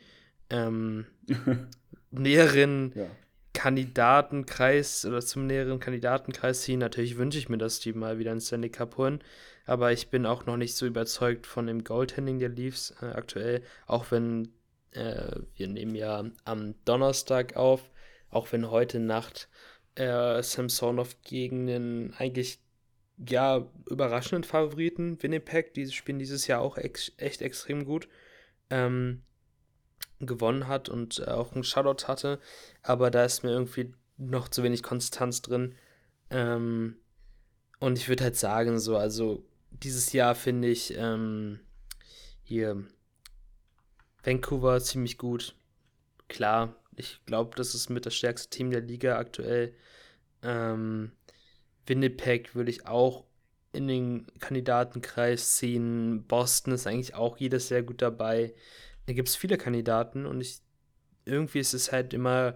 ähm, näheren ja. Kandidatenkreis oder zum näheren Kandidatenkreis ziehen. Natürlich wünsche ich mir, dass die mal wieder einen Stanley Cup holen. Aber ich bin auch noch nicht so überzeugt von dem Goaltending der Leafs äh, aktuell. Auch wenn äh, wir nehmen ja am Donnerstag auf, auch wenn heute Nacht äh, Samsonov gegen einen eigentlich ja überraschenden Favoriten Winnipeg, die spielen dieses Jahr auch ex echt extrem gut. Ähm, gewonnen hat und äh, auch einen Shoutout hatte, aber da ist mir irgendwie noch zu wenig Konstanz drin. Ähm, und ich würde halt sagen, so, also dieses Jahr finde ich ähm, hier Vancouver ziemlich gut. Klar, ich glaube, das ist mit das stärkste Team der Liga aktuell. Ähm, Winnipeg würde ich auch in den Kandidatenkreis ziehen. Boston ist eigentlich auch jedes sehr gut dabei da gibt es viele Kandidaten und ich irgendwie ist es halt immer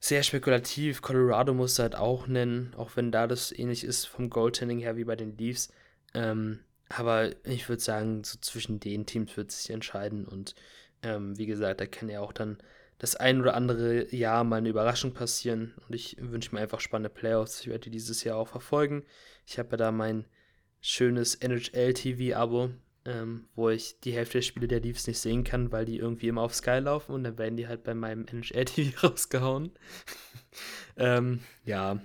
sehr spekulativ. Colorado muss halt auch nennen, auch wenn da das ähnlich ist vom Goaltending her wie bei den Leafs. Ähm, aber ich würde sagen, so zwischen den Teams wird sich entscheiden und ähm, wie gesagt, da kann ja auch dann das ein oder andere Jahr mal eine Überraschung passieren und ich wünsche mir einfach spannende Playoffs. Ich werde die dieses Jahr auch verfolgen. Ich habe ja da mein schönes NHL-TV-Abo ähm, wo ich die Hälfte der Spiele der Leafs nicht sehen kann, weil die irgendwie immer auf Sky laufen und dann werden die halt bei meinem NHL-TV rausgehauen. ähm, ja,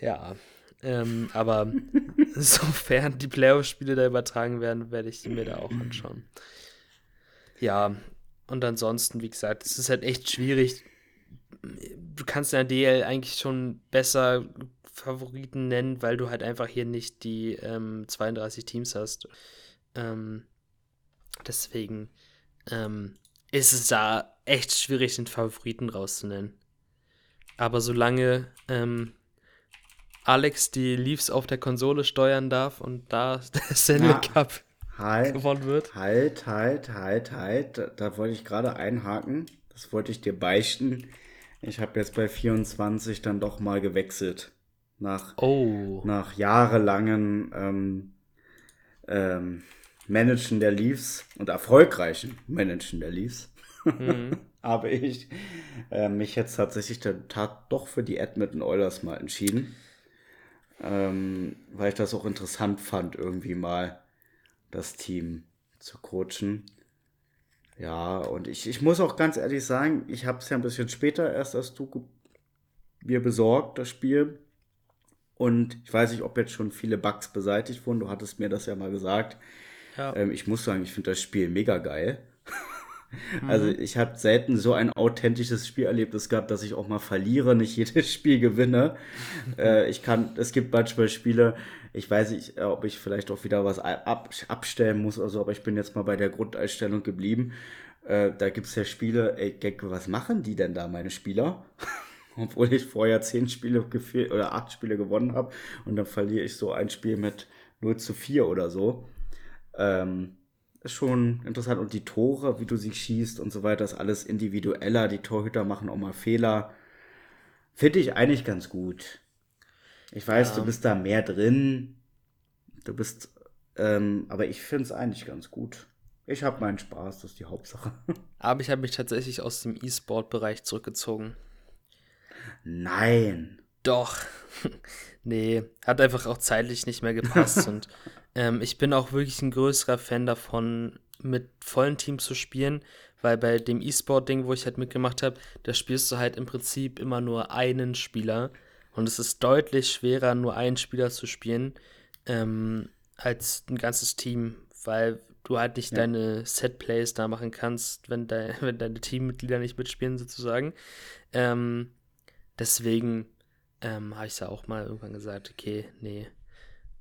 ja. Ähm, aber sofern die Playoff-Spiele da übertragen werden, werde ich mir da auch anschauen. Ja, und ansonsten, wie gesagt, es ist halt echt schwierig. Du kannst in der DL eigentlich schon besser Favoriten nennen, weil du halt einfach hier nicht die ähm, 32 Teams hast. Ähm, deswegen ähm, ist es da echt schwierig, den Favoriten rauszunennen. Aber solange ähm, Alex die Leafs auf der Konsole steuern darf und da der Stanley. Cup. halt, gewonnen wird. Halt, halt, halt, halt. Da, da wollte ich gerade einhaken. Das wollte ich dir beichten. Ich habe jetzt bei 24 dann doch mal gewechselt. Nach, Oh. nach jahrelangen ähm, ähm, Managen der Leafs und erfolgreichen Managen der Leafs Mhm. habe ich äh, mich jetzt tatsächlich der Tat doch für die Edmonton Oilers mal entschieden. Ähm, weil ich das auch interessant fand, irgendwie mal das Team zu coachen. Ja, und ich, ich muss auch ganz ehrlich sagen, ich habe es ja ein bisschen später erst als du mir besorgt, das Spiel. Und ich weiß nicht, ob jetzt schon viele Bugs beseitigt wurden. Du hattest mir das ja mal gesagt. Ja. Ähm, ich muss sagen, ich finde das Spiel mega geil. Also ich habe selten so ein authentisches Spielerlebnis gehabt, dass ich auch mal verliere, nicht jedes Spiel gewinne. äh, ich kann, es gibt manchmal Spiele, ich weiß nicht, äh, ob ich vielleicht auch wieder was ab, abstellen muss oder so, aber ich bin jetzt mal bei der Grundeinstellung geblieben. Äh, da gibt es ja Spiele, ey, Gecko, was machen die denn da, meine Spieler? Obwohl ich vorher zehn Spiele gefehlt oder acht Spiele gewonnen habe und dann verliere ich so ein Spiel mit 0 zu 4 oder so. Ähm, ist schon interessant. Und die Tore, wie du sie schießt und so weiter, ist alles individueller. Die Torhüter machen auch mal Fehler. Finde ich eigentlich ganz gut. Ich weiß, Ja. du bist da mehr drin. Du bist, ähm, aber ich finde es eigentlich ganz gut. Ich habe meinen Spaß, das ist die Hauptsache. Aber ich habe mich tatsächlich aus dem E-Sport-Bereich zurückgezogen. Nein. Doch. nee, hat einfach auch zeitlich nicht mehr gepasst. und ähm, ich bin auch wirklich ein größerer Fan davon, mit vollen Teams zu spielen, weil bei dem E-Sport-Ding, wo ich halt mitgemacht habe, da spielst du halt im Prinzip immer nur einen Spieler. Und es ist deutlich schwerer, nur einen Spieler zu spielen, ähm, als ein ganzes Team, weil du halt nicht Ja. deine Set-Plays da machen kannst, wenn, de wenn deine Teammitglieder nicht mitspielen, sozusagen. Ähm, deswegen ähm, habe ich da auch mal irgendwann gesagt, okay, nee.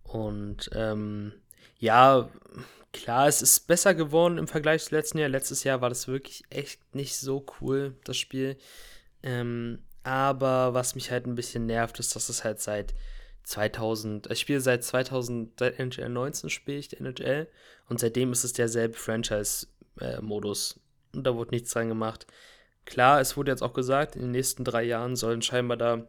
Und ähm, ja, klar, es ist besser geworden im Vergleich zum letzten Jahr. Letztes Jahr war das wirklich echt nicht so cool, das Spiel. Ähm, aber was mich halt ein bisschen nervt, ist, dass es halt seit 2000, ich spiele seit 2000, seit NHL 19 spiele ich die NHL und seitdem ist es derselbe Franchise-Modus. und da wurde nichts dran gemacht. Klar, es wurde jetzt auch gesagt, in den nächsten drei Jahren sollen scheinbar da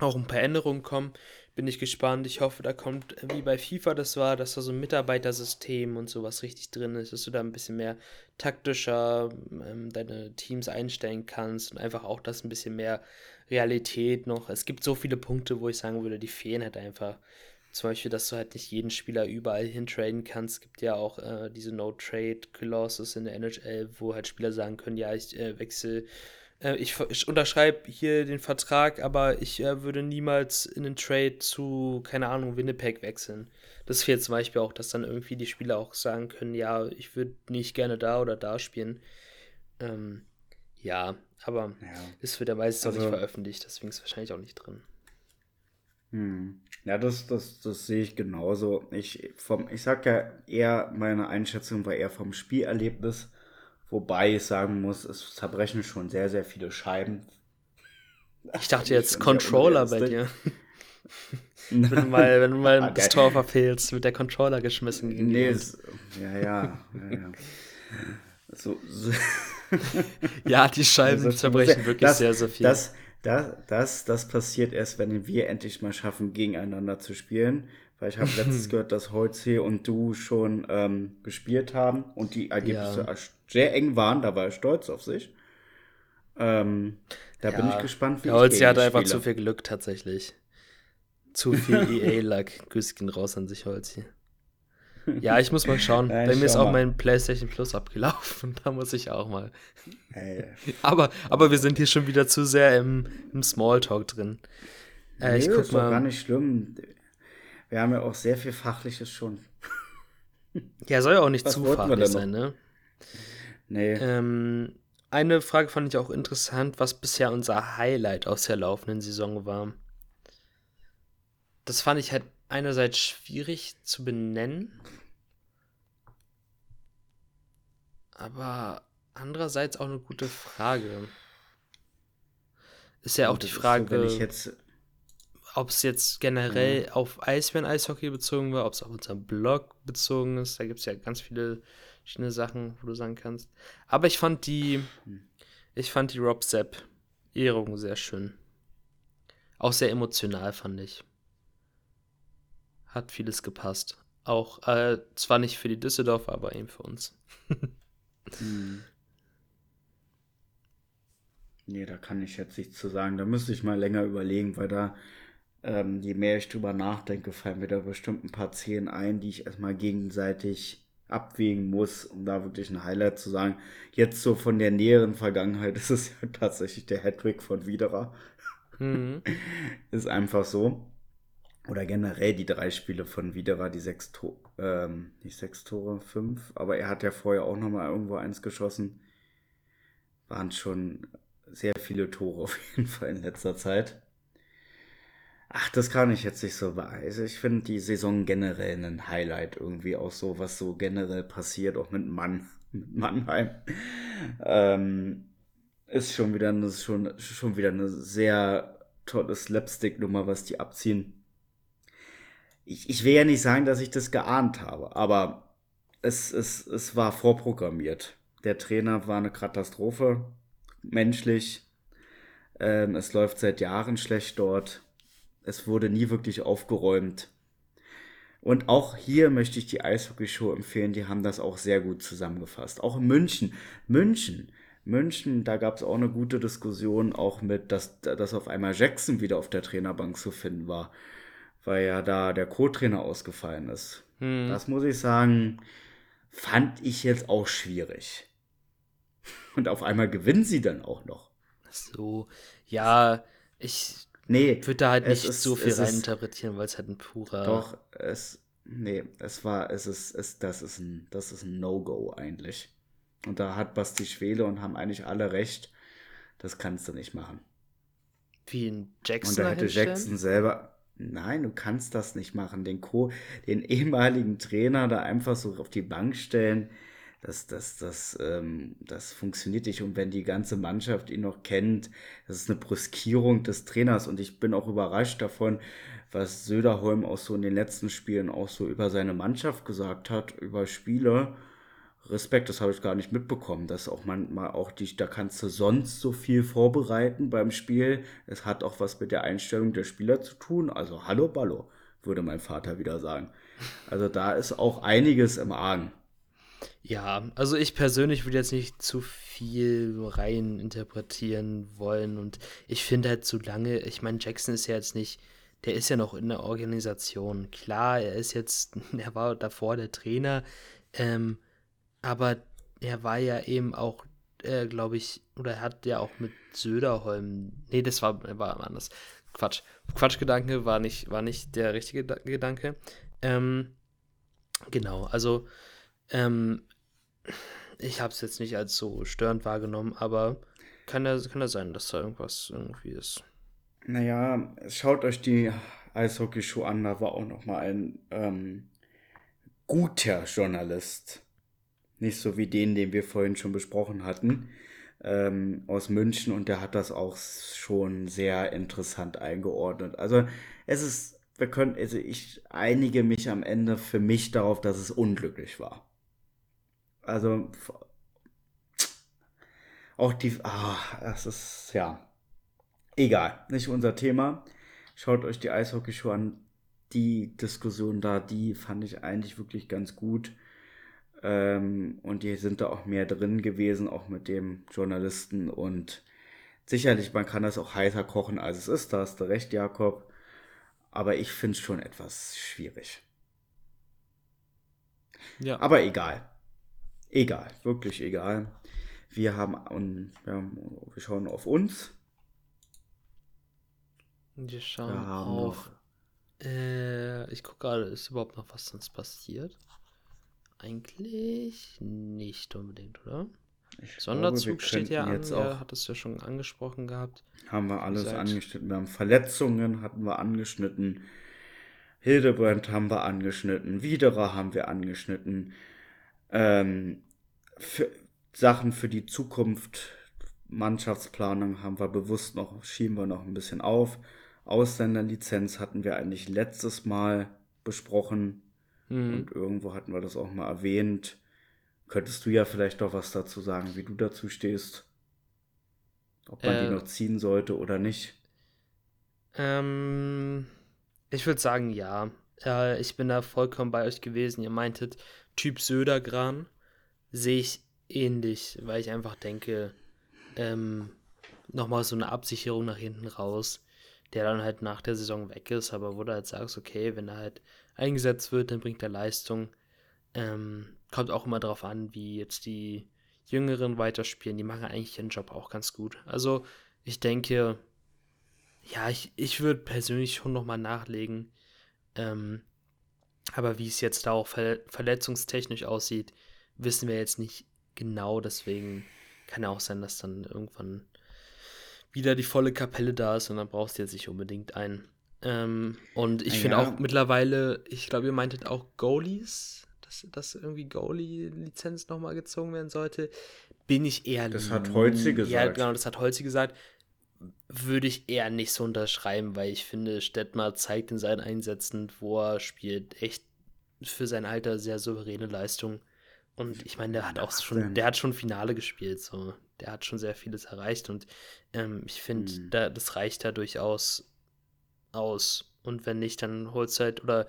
auch ein paar Änderungen kommen. Bin ich gespannt. Ich hoffe, da kommt, wie bei FIFA das war, dass da so ein Mitarbeitersystem und sowas richtig drin ist, dass du da ein bisschen mehr taktischer ähm, deine Teams einstellen kannst und einfach auch das ein bisschen mehr Realität noch. Es gibt so viele Punkte, wo ich sagen würde, die fehlen halt einfach. Zum Beispiel, dass du halt nicht jeden Spieler überall hintraden kannst. Es gibt ja auch äh, diese No-Trade-Clauses in der NHL, wo halt Spieler sagen können, ja, ich äh, wechsle äh, ich, ich unterschreibe hier den Vertrag, aber ich äh, würde niemals in den Trade zu, keine Ahnung, Winnipeg wechseln. Das fehlt zum Beispiel auch, dass dann irgendwie die Spieler auch sagen können, ja, ich würde nicht gerne da oder da spielen. Ähm, ja, aber Ja. das wird ja meistens auch nicht Also- veröffentlicht, deswegen ist es wahrscheinlich auch nicht drin. Hm. Ja, das, das, das sehe ich genauso. Ich, vom, ich sag ja eher, meine Einschätzung war eher vom Spielerlebnis, wobei ich sagen muss, es zerbrechen schon sehr, sehr viele Scheiben. Ich dachte jetzt Controller bei dir. Wenn du mal, wenn du mal Ah, das. Tor verfehlst, wird der Controller geschmissen gegen Nee, ja, ja, ja, ja. So, so, Ja, die Scheiben Also, zerbrechen wirklich das, sehr, sehr viel. Das, das, das, das passiert erst, wenn wir endlich mal schaffen, gegeneinander zu spielen. Weil ich habe letztens gehört, dass Holze und du schon ähm, gespielt haben und die Ergebnisse Ja. sehr eng waren. Da war er stolz auf sich. Ähm, da bin Ja, ich gespannt, wie ich gegen hat einfach zu viel Glück tatsächlich. Zu viel EA-Lack. Grüß gehen raus an sich, Holzi. Ja, ich muss mal schauen. Ja, Bei ich mir ist auch mal. mein PlayStation Plus abgelaufen. Da muss ich auch mal. Ey, Aber, aber wir sind hier schon wieder zu sehr im, im Smalltalk drin. Äh, ich nee, guck ist doch gar mal. nicht schlimm. Wir haben ja auch sehr viel Fachliches schon. Ja, soll ja auch nicht Was zu fachlich sein, ne? Nee. Ähm, eine Frage fand ich auch interessant, was bisher unser Highlight aus der laufenden Saison war. Das fand ich halt einerseits schwierig zu benennen, aber andererseits auch eine gute Frage. Ist ja auch Und die Frage, So, wenn ich jetzt ob es jetzt generell ja. auf Eisbären-Eishockey bezogen war, ob es auf unseren Blog bezogen ist. Da gibt es ja ganz viele verschiedene Sachen, wo du sagen kannst. Aber ich fand die, ich fand die Rob Sepp Ehrung sehr schön. Auch sehr emotional, fand ich. Hat vieles gepasst. Auch, äh, zwar nicht für die Düsseldorfer, aber eben für uns. hm. Nee, da kann ich jetzt nichts zu sagen. Da müsste ich mal länger überlegen, weil da, ähm, je mehr ich drüber nachdenke, fallen mir da bestimmt ein paar Szenen ein, die ich erstmal gegenseitig abwägen muss, um da wirklich ein Highlight zu sagen. Jetzt so von der näheren Vergangenheit ist es ja tatsächlich der Hattrick von Widerer. Mhm. ist einfach so. Oder generell die drei Spiele von Widerer, die sechs Tore, ähm, nicht sechs Tore, fünf, aber er hat ja vorher auch nochmal irgendwo eins geschossen. Waren schon sehr viele Tore auf jeden Fall in letzter Zeit. Ach, das kann ich jetzt nicht so. Also ich finde die Saison generell ein Highlight irgendwie auch so, was so generell passiert, auch mit Mann, mit Mannheim. Ähm, ist schon wieder eine, schon, schon wieder eine sehr tolle Slapstick-Nummer, was die abziehen. Ich, ich will ja nicht sagen, dass ich das geahnt habe, aber es, es, es war vorprogrammiert. Der Trainer war eine Katastrophe, menschlich. Ähm, es läuft seit Jahren schlecht dort es wurde nie wirklich aufgeräumt. Und auch hier möchte ich die Eishockey-Show empfehlen, die haben das auch sehr gut zusammengefasst. Auch in München. München. München, da gab es auch eine gute Diskussion, auch mit, dass, dass auf einmal Jackson wieder auf der Trainerbank zu finden war, weil ja da der Co-Trainer ausgefallen ist. Hm. Das muss ich sagen, fand ich jetzt auch schwierig. Und auf einmal gewinnen sie dann auch noch. So, ja, ich Nee. Würde da halt nicht ist, so viel reininterpretieren, weil es halt ein purer. Doch, es. Nee, es war, es ist, es, das ist ein, das ist ein No-Go eigentlich. Und da hat Basti Schwele und haben eigentlich alle recht. Das kannst du nicht machen. Wie ein Jackson. Und da hätte Jackson selber. Nein, du kannst das nicht machen. Den Co, den ehemaligen Trainer da einfach so auf die Bank stellen das, das, das, ähm, das funktioniert nicht. Und wenn die ganze Mannschaft ihn noch kennt, das ist eine Brüskierung des Trainers. Und ich bin auch überrascht davon, was Söderholm auch so in den letzten Spielen auch so über seine Mannschaft gesagt hat, über Spiele. Respekt, das habe ich gar nicht mitbekommen, dass auch manchmal auch dich, da kannst du sonst so viel vorbereiten beim Spiel. Es hat auch was mit der Einstellung der Spieler zu tun. Also hallo Ballo, würde mein Vater wieder sagen. Also da ist auch einiges im Argen. Ja, also ich persönlich würde jetzt nicht zu viel rein interpretieren wollen und ich finde halt so lange, ich meine, Jackson ist ja jetzt nicht, der ist ja noch in der Organisation. Klar, er ist jetzt, er war davor der Trainer, ähm, aber er war ja eben auch, äh, glaube ich, oder er hat ja auch mit Söderholm, nee, das war, war anders. Quatsch. Quatschgedanke war nicht, war nicht der richtige Gedanke. Ähm, genau, also ähm, ich habe es jetzt nicht als so störend wahrgenommen, aber kann ja, kann ja sein, dass da irgendwas irgendwie ist. Naja, schaut euch die Eishockey-Show an, da war auch noch mal ein ähm, guter Journalist. Nicht so wie den, den wir vorhin schon besprochen hatten, ähm, aus München und der hat das auch schon sehr interessant eingeordnet. Also es ist, wir können, also ich einige mich am Ende für mich darauf, dass es unglücklich war. Also auch die, ah, das ist ja egal, nicht unser Thema. Schaut euch die Eishockeyshow an. Die Diskussion da, die fand ich eigentlich wirklich ganz gut. Ähm, und die sind da auch mehr drin gewesen, auch mit dem Journalisten. Und sicherlich, man kann das auch heißer kochen, als es ist. Da hast du recht, Jakob. Aber ich finde es schon etwas schwierig. Ja. Aber egal. Egal, wirklich egal. Wir haben, und, ja, wir schauen auf uns. Wir schauen wir auf. Äh, ich gucke gerade, ist überhaupt noch was sonst passiert? Eigentlich nicht unbedingt, oder? Ich Sonderzug glaube, steht ja an, ja, hat es ja schon angesprochen gehabt. Haben wir alles angeschnitten. Wir haben Verletzungen, hatten wir angeschnitten. Hildebrand haben wir angeschnitten. Widerer haben wir angeschnitten ähm, für Sachen für die Zukunft, Mannschaftsplanung haben wir bewusst noch, schieben wir noch ein bisschen auf. Ausländerlizenz hatten wir eigentlich letztes Mal besprochen. Mhm. Und irgendwo hatten wir das auch mal erwähnt. Könntest du ja vielleicht doch was dazu sagen, wie du dazu stehst? Ob man die Äh. noch ziehen sollte oder nicht? Ähm, ich würde sagen, ja. Äh, ich bin da vollkommen bei euch gewesen. Ihr meintet Typ Södergran. Sehe ich ähnlich, weil ich einfach denke, ähm, nochmal so eine Absicherung nach hinten raus, der dann halt nach der Saison weg ist, aber wo du halt sagst, okay, wenn er halt eingesetzt wird, dann bringt er Leistung. Ähm, kommt auch immer darauf an, wie jetzt die Jüngeren weiterspielen. Die machen eigentlich ihren Job auch ganz gut. Also ich denke, ja, ich, ich würde persönlich schon nochmal nachlegen. Ähm, aber wie es jetzt da auch ver verletzungstechnisch aussieht, wissen wir jetzt nicht genau. Deswegen kann ja auch sein, dass dann irgendwann wieder die volle Kapelle da ist und dann brauchst du jetzt nicht unbedingt einen. Ähm, und ich finde Ja. auch mittlerweile, ich glaube, ihr meintet auch Goalies, dass, dass irgendwie Goalie-Lizenz nochmal gezogen werden sollte. Bin ich eher. Das hat Holzi Ja, gesagt. genau, das hat Holzi gesagt. Würde ich eher nicht so unterschreiben, weil ich finde, Stettmar zeigt in seinen Einsätzen, wo er spielt, echt für sein Alter sehr souveräne Leistung. Und ich meine, der hat auch schon, 18. der hat schon Finale gespielt, so. Der hat schon sehr vieles erreicht und ähm, ich finde, Hm. da, das reicht da durchaus aus. Und wenn nicht, dann holst du halt oder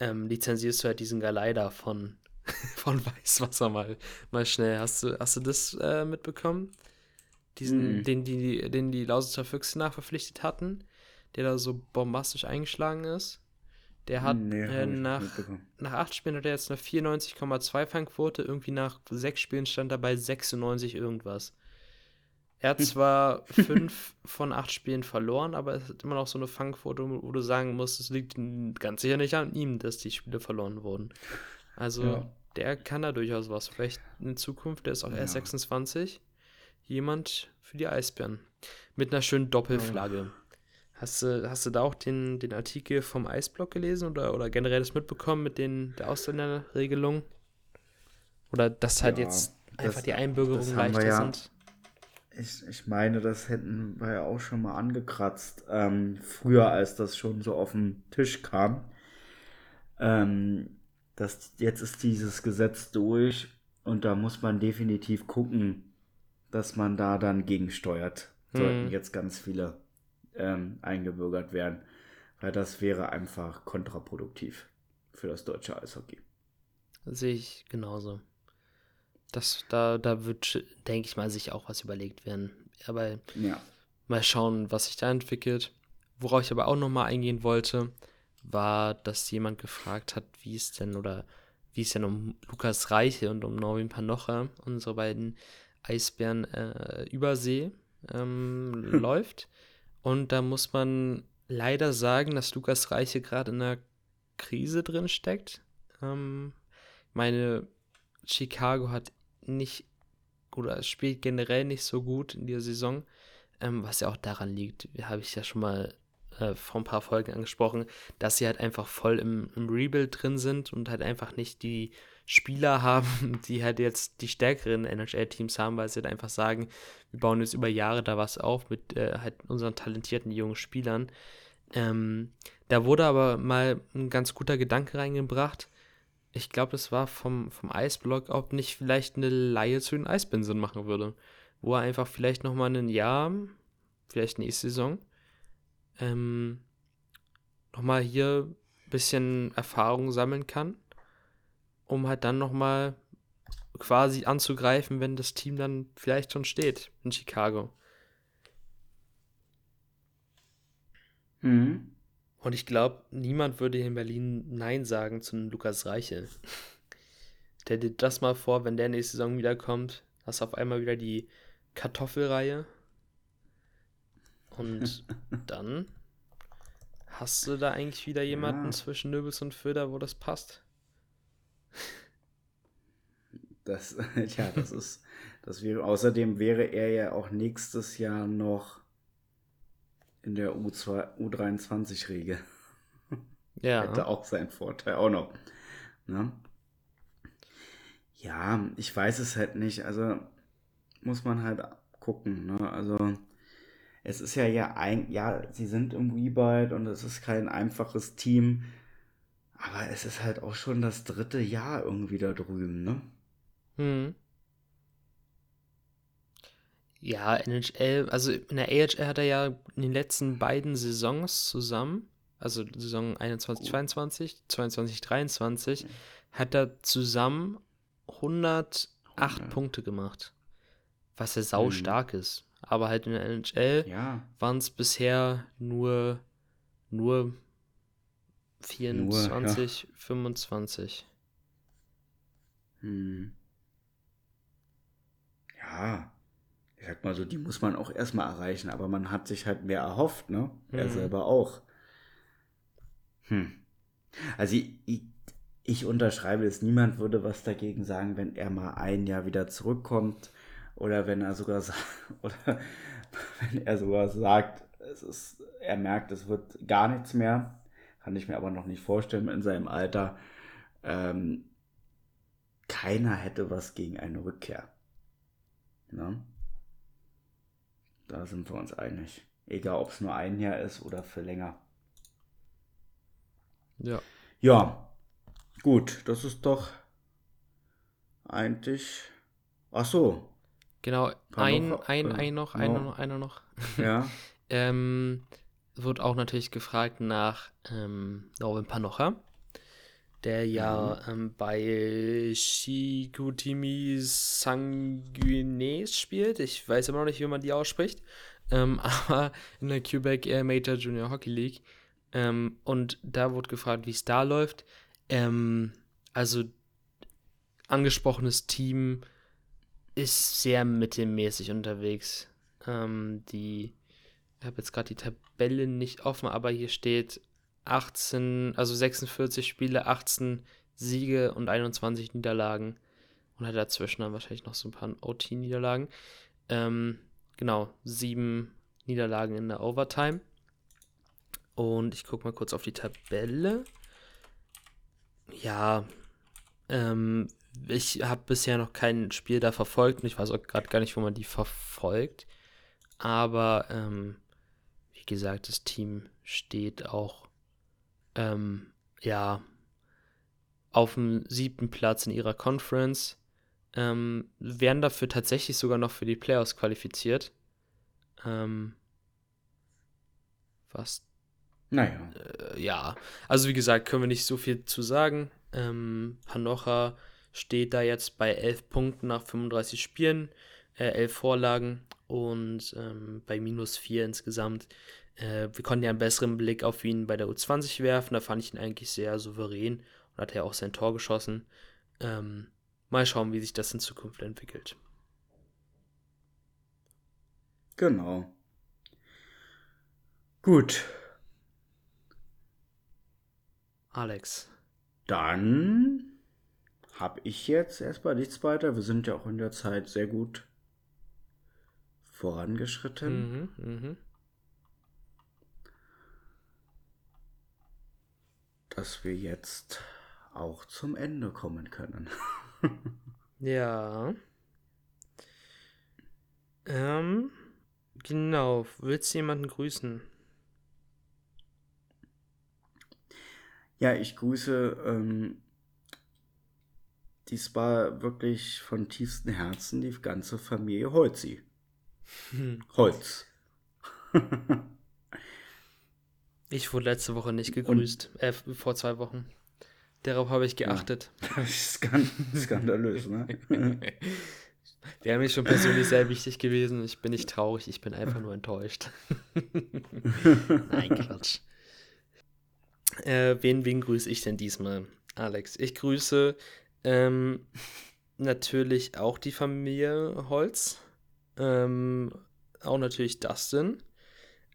ähm, lizenzierst du halt diesen Galeida von, von Weißwasser mal, mal schnell. Hast du, hast du das äh, mitbekommen? Diesen, Mhm. den, die, den die Lausitzer Füchse nachverpflichtet hatten, der da so bombastisch eingeschlagen ist. Der hat Nee, äh, nach, nach acht Spielen hat er jetzt eine 94,2 Fangquote. Irgendwie nach sechs Spielen stand er bei 96 irgendwas. Er hat zwar fünf von acht Spielen verloren, aber es hat immer noch so eine Fangquote, wo du sagen musst, es liegt ganz sicher nicht an ihm, dass die Spiele verloren wurden. Also Ja. der kann da durchaus was. Vielleicht in Zukunft, der ist auch erst Ja. 26. Jemand für die Eisbären. Mit einer schönen Doppelflagge. Hast du, hast du da auch den, den Artikel vom Eisblock gelesen oder, oder generell das mitbekommen mit den, der Ausländerregelung? Oder dass halt Ja, jetzt das- einfach die Einbürgerungen das haben wir leichter ja- sind? Ich, ich meine, das hätten wir ja auch schon mal angekratzt, ähm, früher, als das schon so auf den Tisch kam. Ähm, das, jetzt ist dieses Gesetz durch und da muss man definitiv gucken, dass man da dann gegensteuert. Sollten Hm. jetzt ganz viele ähm, eingebürgert werden, weil das wäre einfach kontraproduktiv für das deutsche Eishockey. Sehe ich genauso. Das, da, da wird, denke ich mal, sich auch was überlegt werden. Aber Ja. mal schauen, was sich da entwickelt. Worauf ich aber auch nochmal eingehen wollte, war, dass jemand gefragt hat, wie es denn oder wie es denn um Lukas Reiche und um Norwin Panocha, unsere beiden Eisbären äh, Übersee, ähm, läuft. Und da muss man leider sagen, dass Lukas Reiche gerade in einer Krise drin steckt. Ähm, meine Chicago hat nicht oder spielt generell nicht so gut in dieser Saison, ähm, was ja auch daran liegt, habe ich ja schon mal äh, vor ein paar Folgen angesprochen, dass sie halt einfach voll im, im Rebuild drin sind und halt einfach nicht die Spieler haben, die halt jetzt die stärkeren NHL-Teams haben, weil sie halt einfach sagen, wir bauen jetzt über Jahre da was auf mit äh, halt unseren talentierten jungen Spielern. Ähm, da wurde aber mal ein ganz guter Gedanke reingebracht. Ich glaube, das war vom, vom Eisblock, ob nicht vielleicht eine Laie zu den Eisbären Sinn machen würde. Wo er einfach vielleicht nochmal ein Jahr, vielleicht nächste Saison, ähm, nochmal hier ein bisschen Erfahrung sammeln kann, um halt dann nochmal quasi anzugreifen, wenn das Team dann vielleicht schon steht in Chicago. Mhm. Und ich glaube, niemand würde hier in Berlin Nein sagen zu einem Lukas Reiche. Stell dir das mal vor, wenn der nächste Saison wiederkommt, hast du auf einmal wieder die Kartoffelreihe. Und dann hast du da eigentlich wieder jemanden Ja. zwischen Nöbels und Föder, wo das passt. Das, ja, das ist, das wäre, außerdem wäre er ja auch nächstes Jahr noch in der U2, U23-Regel. Ja. Hätte auch seinen Vorteil, auch noch. Ne? Ja, ich weiß es halt nicht. Also muss man halt gucken. Ne? Also es ist ja ja ein, ja, sie sind im Rebuild und es ist kein einfaches Team. Aber es ist halt auch schon das dritte Jahr irgendwie da drüben, ne? Hm. Ja, NHL, also in der AHL hat er ja in den letzten beiden Saisons zusammen, also Saison 21, 22, 22, 23, hat er zusammen 108 ja. Punkte gemacht. Was ja sau mhm. stark ist. Aber halt in der NHL ja. waren es bisher nur, nur 24, nur, ja. 25. Hm. Ja, ich sag mal so, die muss man auch erstmal erreichen, aber man hat sich halt mehr erhofft, ne? Mhm. Er selber auch. Hm. Also ich, ich, ich unterschreibe es, niemand würde was dagegen sagen, wenn er mal ein Jahr wieder zurückkommt oder wenn er sogar oder wenn er sogar sagt, es ist, er merkt, es wird gar nichts mehr. Kann ich mir aber noch nicht vorstellen in seinem Alter. Ähm, keiner hätte was gegen eine Rückkehr. Ne? Da sind wir uns einig. Egal, ob es nur ein Jahr ist oder für länger. Ja. Ja. Gut, das ist doch eigentlich. Ach so. Genau, ein, noch, ein, äh, ein noch, no. einer noch, einer noch. Ja. ähm, wird auch natürlich gefragt nach ähm, Norwin Panocha, der ja mhm. ähm, bei Shikutimi Sanguines spielt. Ich weiß immer noch nicht, wie man die ausspricht. Ähm, aber in der Quebec Air Major Junior Hockey League. Ähm, und da wurde gefragt, wie es da läuft. Ähm, also angesprochenes Team ist sehr mittelmäßig unterwegs. Ähm, die, ich habe jetzt gerade die Tabelle nicht offen, aber hier steht 18, also 46 Spiele, 18 Siege und 21 Niederlagen. Und hat dazwischen dann wahrscheinlich noch so ein paar OT-Niederlagen. Ähm, genau, sieben Niederlagen in der Overtime. Und ich gucke mal kurz auf die Tabelle. Ja, ähm, ich habe bisher noch kein Spiel da verfolgt und ich weiß auch gerade gar nicht, wo man die verfolgt. Aber ähm, gesagt, das Team steht auch ähm, ja auf dem siebten Platz in ihrer Conference. Ähm, werden dafür tatsächlich sogar noch für die Playoffs qualifiziert. Ähm, was? Naja. Äh, ja, also wie gesagt, können wir nicht so viel zu sagen. Ähm, Panocha steht da jetzt bei 11 Punkten nach 35 Spielen, äh, 11 Vorlagen und ähm, bei minus 4 insgesamt. Äh, wir konnten ja einen besseren Blick auf ihn bei der U20 werfen, da fand ich ihn eigentlich sehr souverän und hat ja auch sein Tor geschossen. Ähm, mal schauen, wie sich das in Zukunft entwickelt. Genau. Gut. Alex. Dann habe ich jetzt erstmal nichts weiter. Wir sind ja auch in der Zeit sehr gut vorangeschritten. Mhm, mh. Dass wir jetzt auch zum Ende kommen können. ja. Ähm, genau. Willst du jemanden grüßen? Ja, ich grüße ähm, dies war wirklich von tiefstem Herzen die ganze Familie Holzi. Hm. Holz. ich wurde letzte Woche nicht gegrüßt. äh, vor zwei Wochen. Darauf habe ich geachtet. Ja, skandalös, ne? Wäre mir schon persönlich sehr wichtig gewesen. Ich bin nicht traurig, ich bin einfach nur enttäuscht. Nein, Quatsch. Äh, wen, wen grüße ich denn diesmal, Alex? Ich grüße ähm, natürlich auch die Familie Holz. Ähm, auch natürlich Dustin.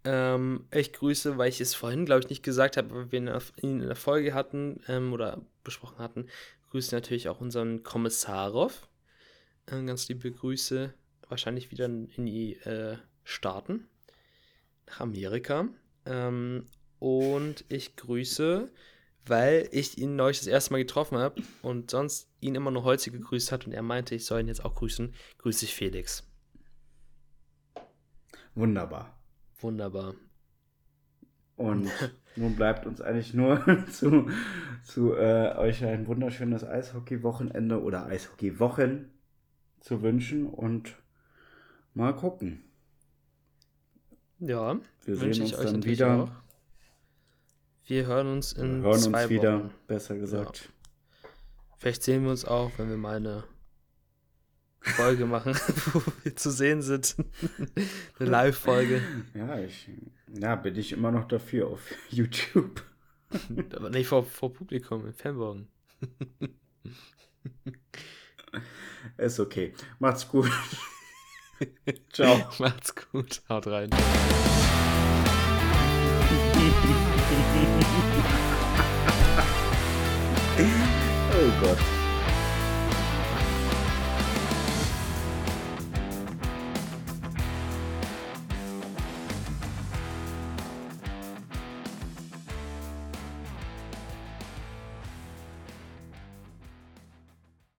Ähm, ich grüße, weil ich es vorhin, glaube ich, nicht gesagt habe, aber wir ihn in der Folge hatten ähm, oder besprochen hatten, grüße natürlich auch unseren Kommissarov. Ähm, ganz liebe Grüße, wahrscheinlich wieder in die äh, Staaten, nach Amerika. Ähm, und ich grüße weil ich ihn neulich das erste Mal getroffen habe und sonst ihn immer nur Holzi gegrüßt hat und er meinte, ich soll ihn jetzt auch grüßen. Grüße ich Felix. Wunderbar. Wunderbar. Und nun bleibt uns eigentlich nur zu, zu äh, euch ein wunderschönes Eishockey-Wochenende oder Eishockey-Wochen zu wünschen und mal gucken. Ja, Wir sehen uns euch dann wieder. auch. Wir hören uns in Wir hören zwei uns wieder, Wochen. besser gesagt. Vielleicht sehen wir uns auch, wenn wir mal eine Folge machen, wo wir zu sehen sind. eine Live-Folge. Ja, ich ja, bin ich immer noch dafür auf YouTube. Aber nicht vor, vor Publikum, im Fanwagen. Ist okay. Macht's gut. Ciao. Macht's gut. Haut rein. Oh Gott.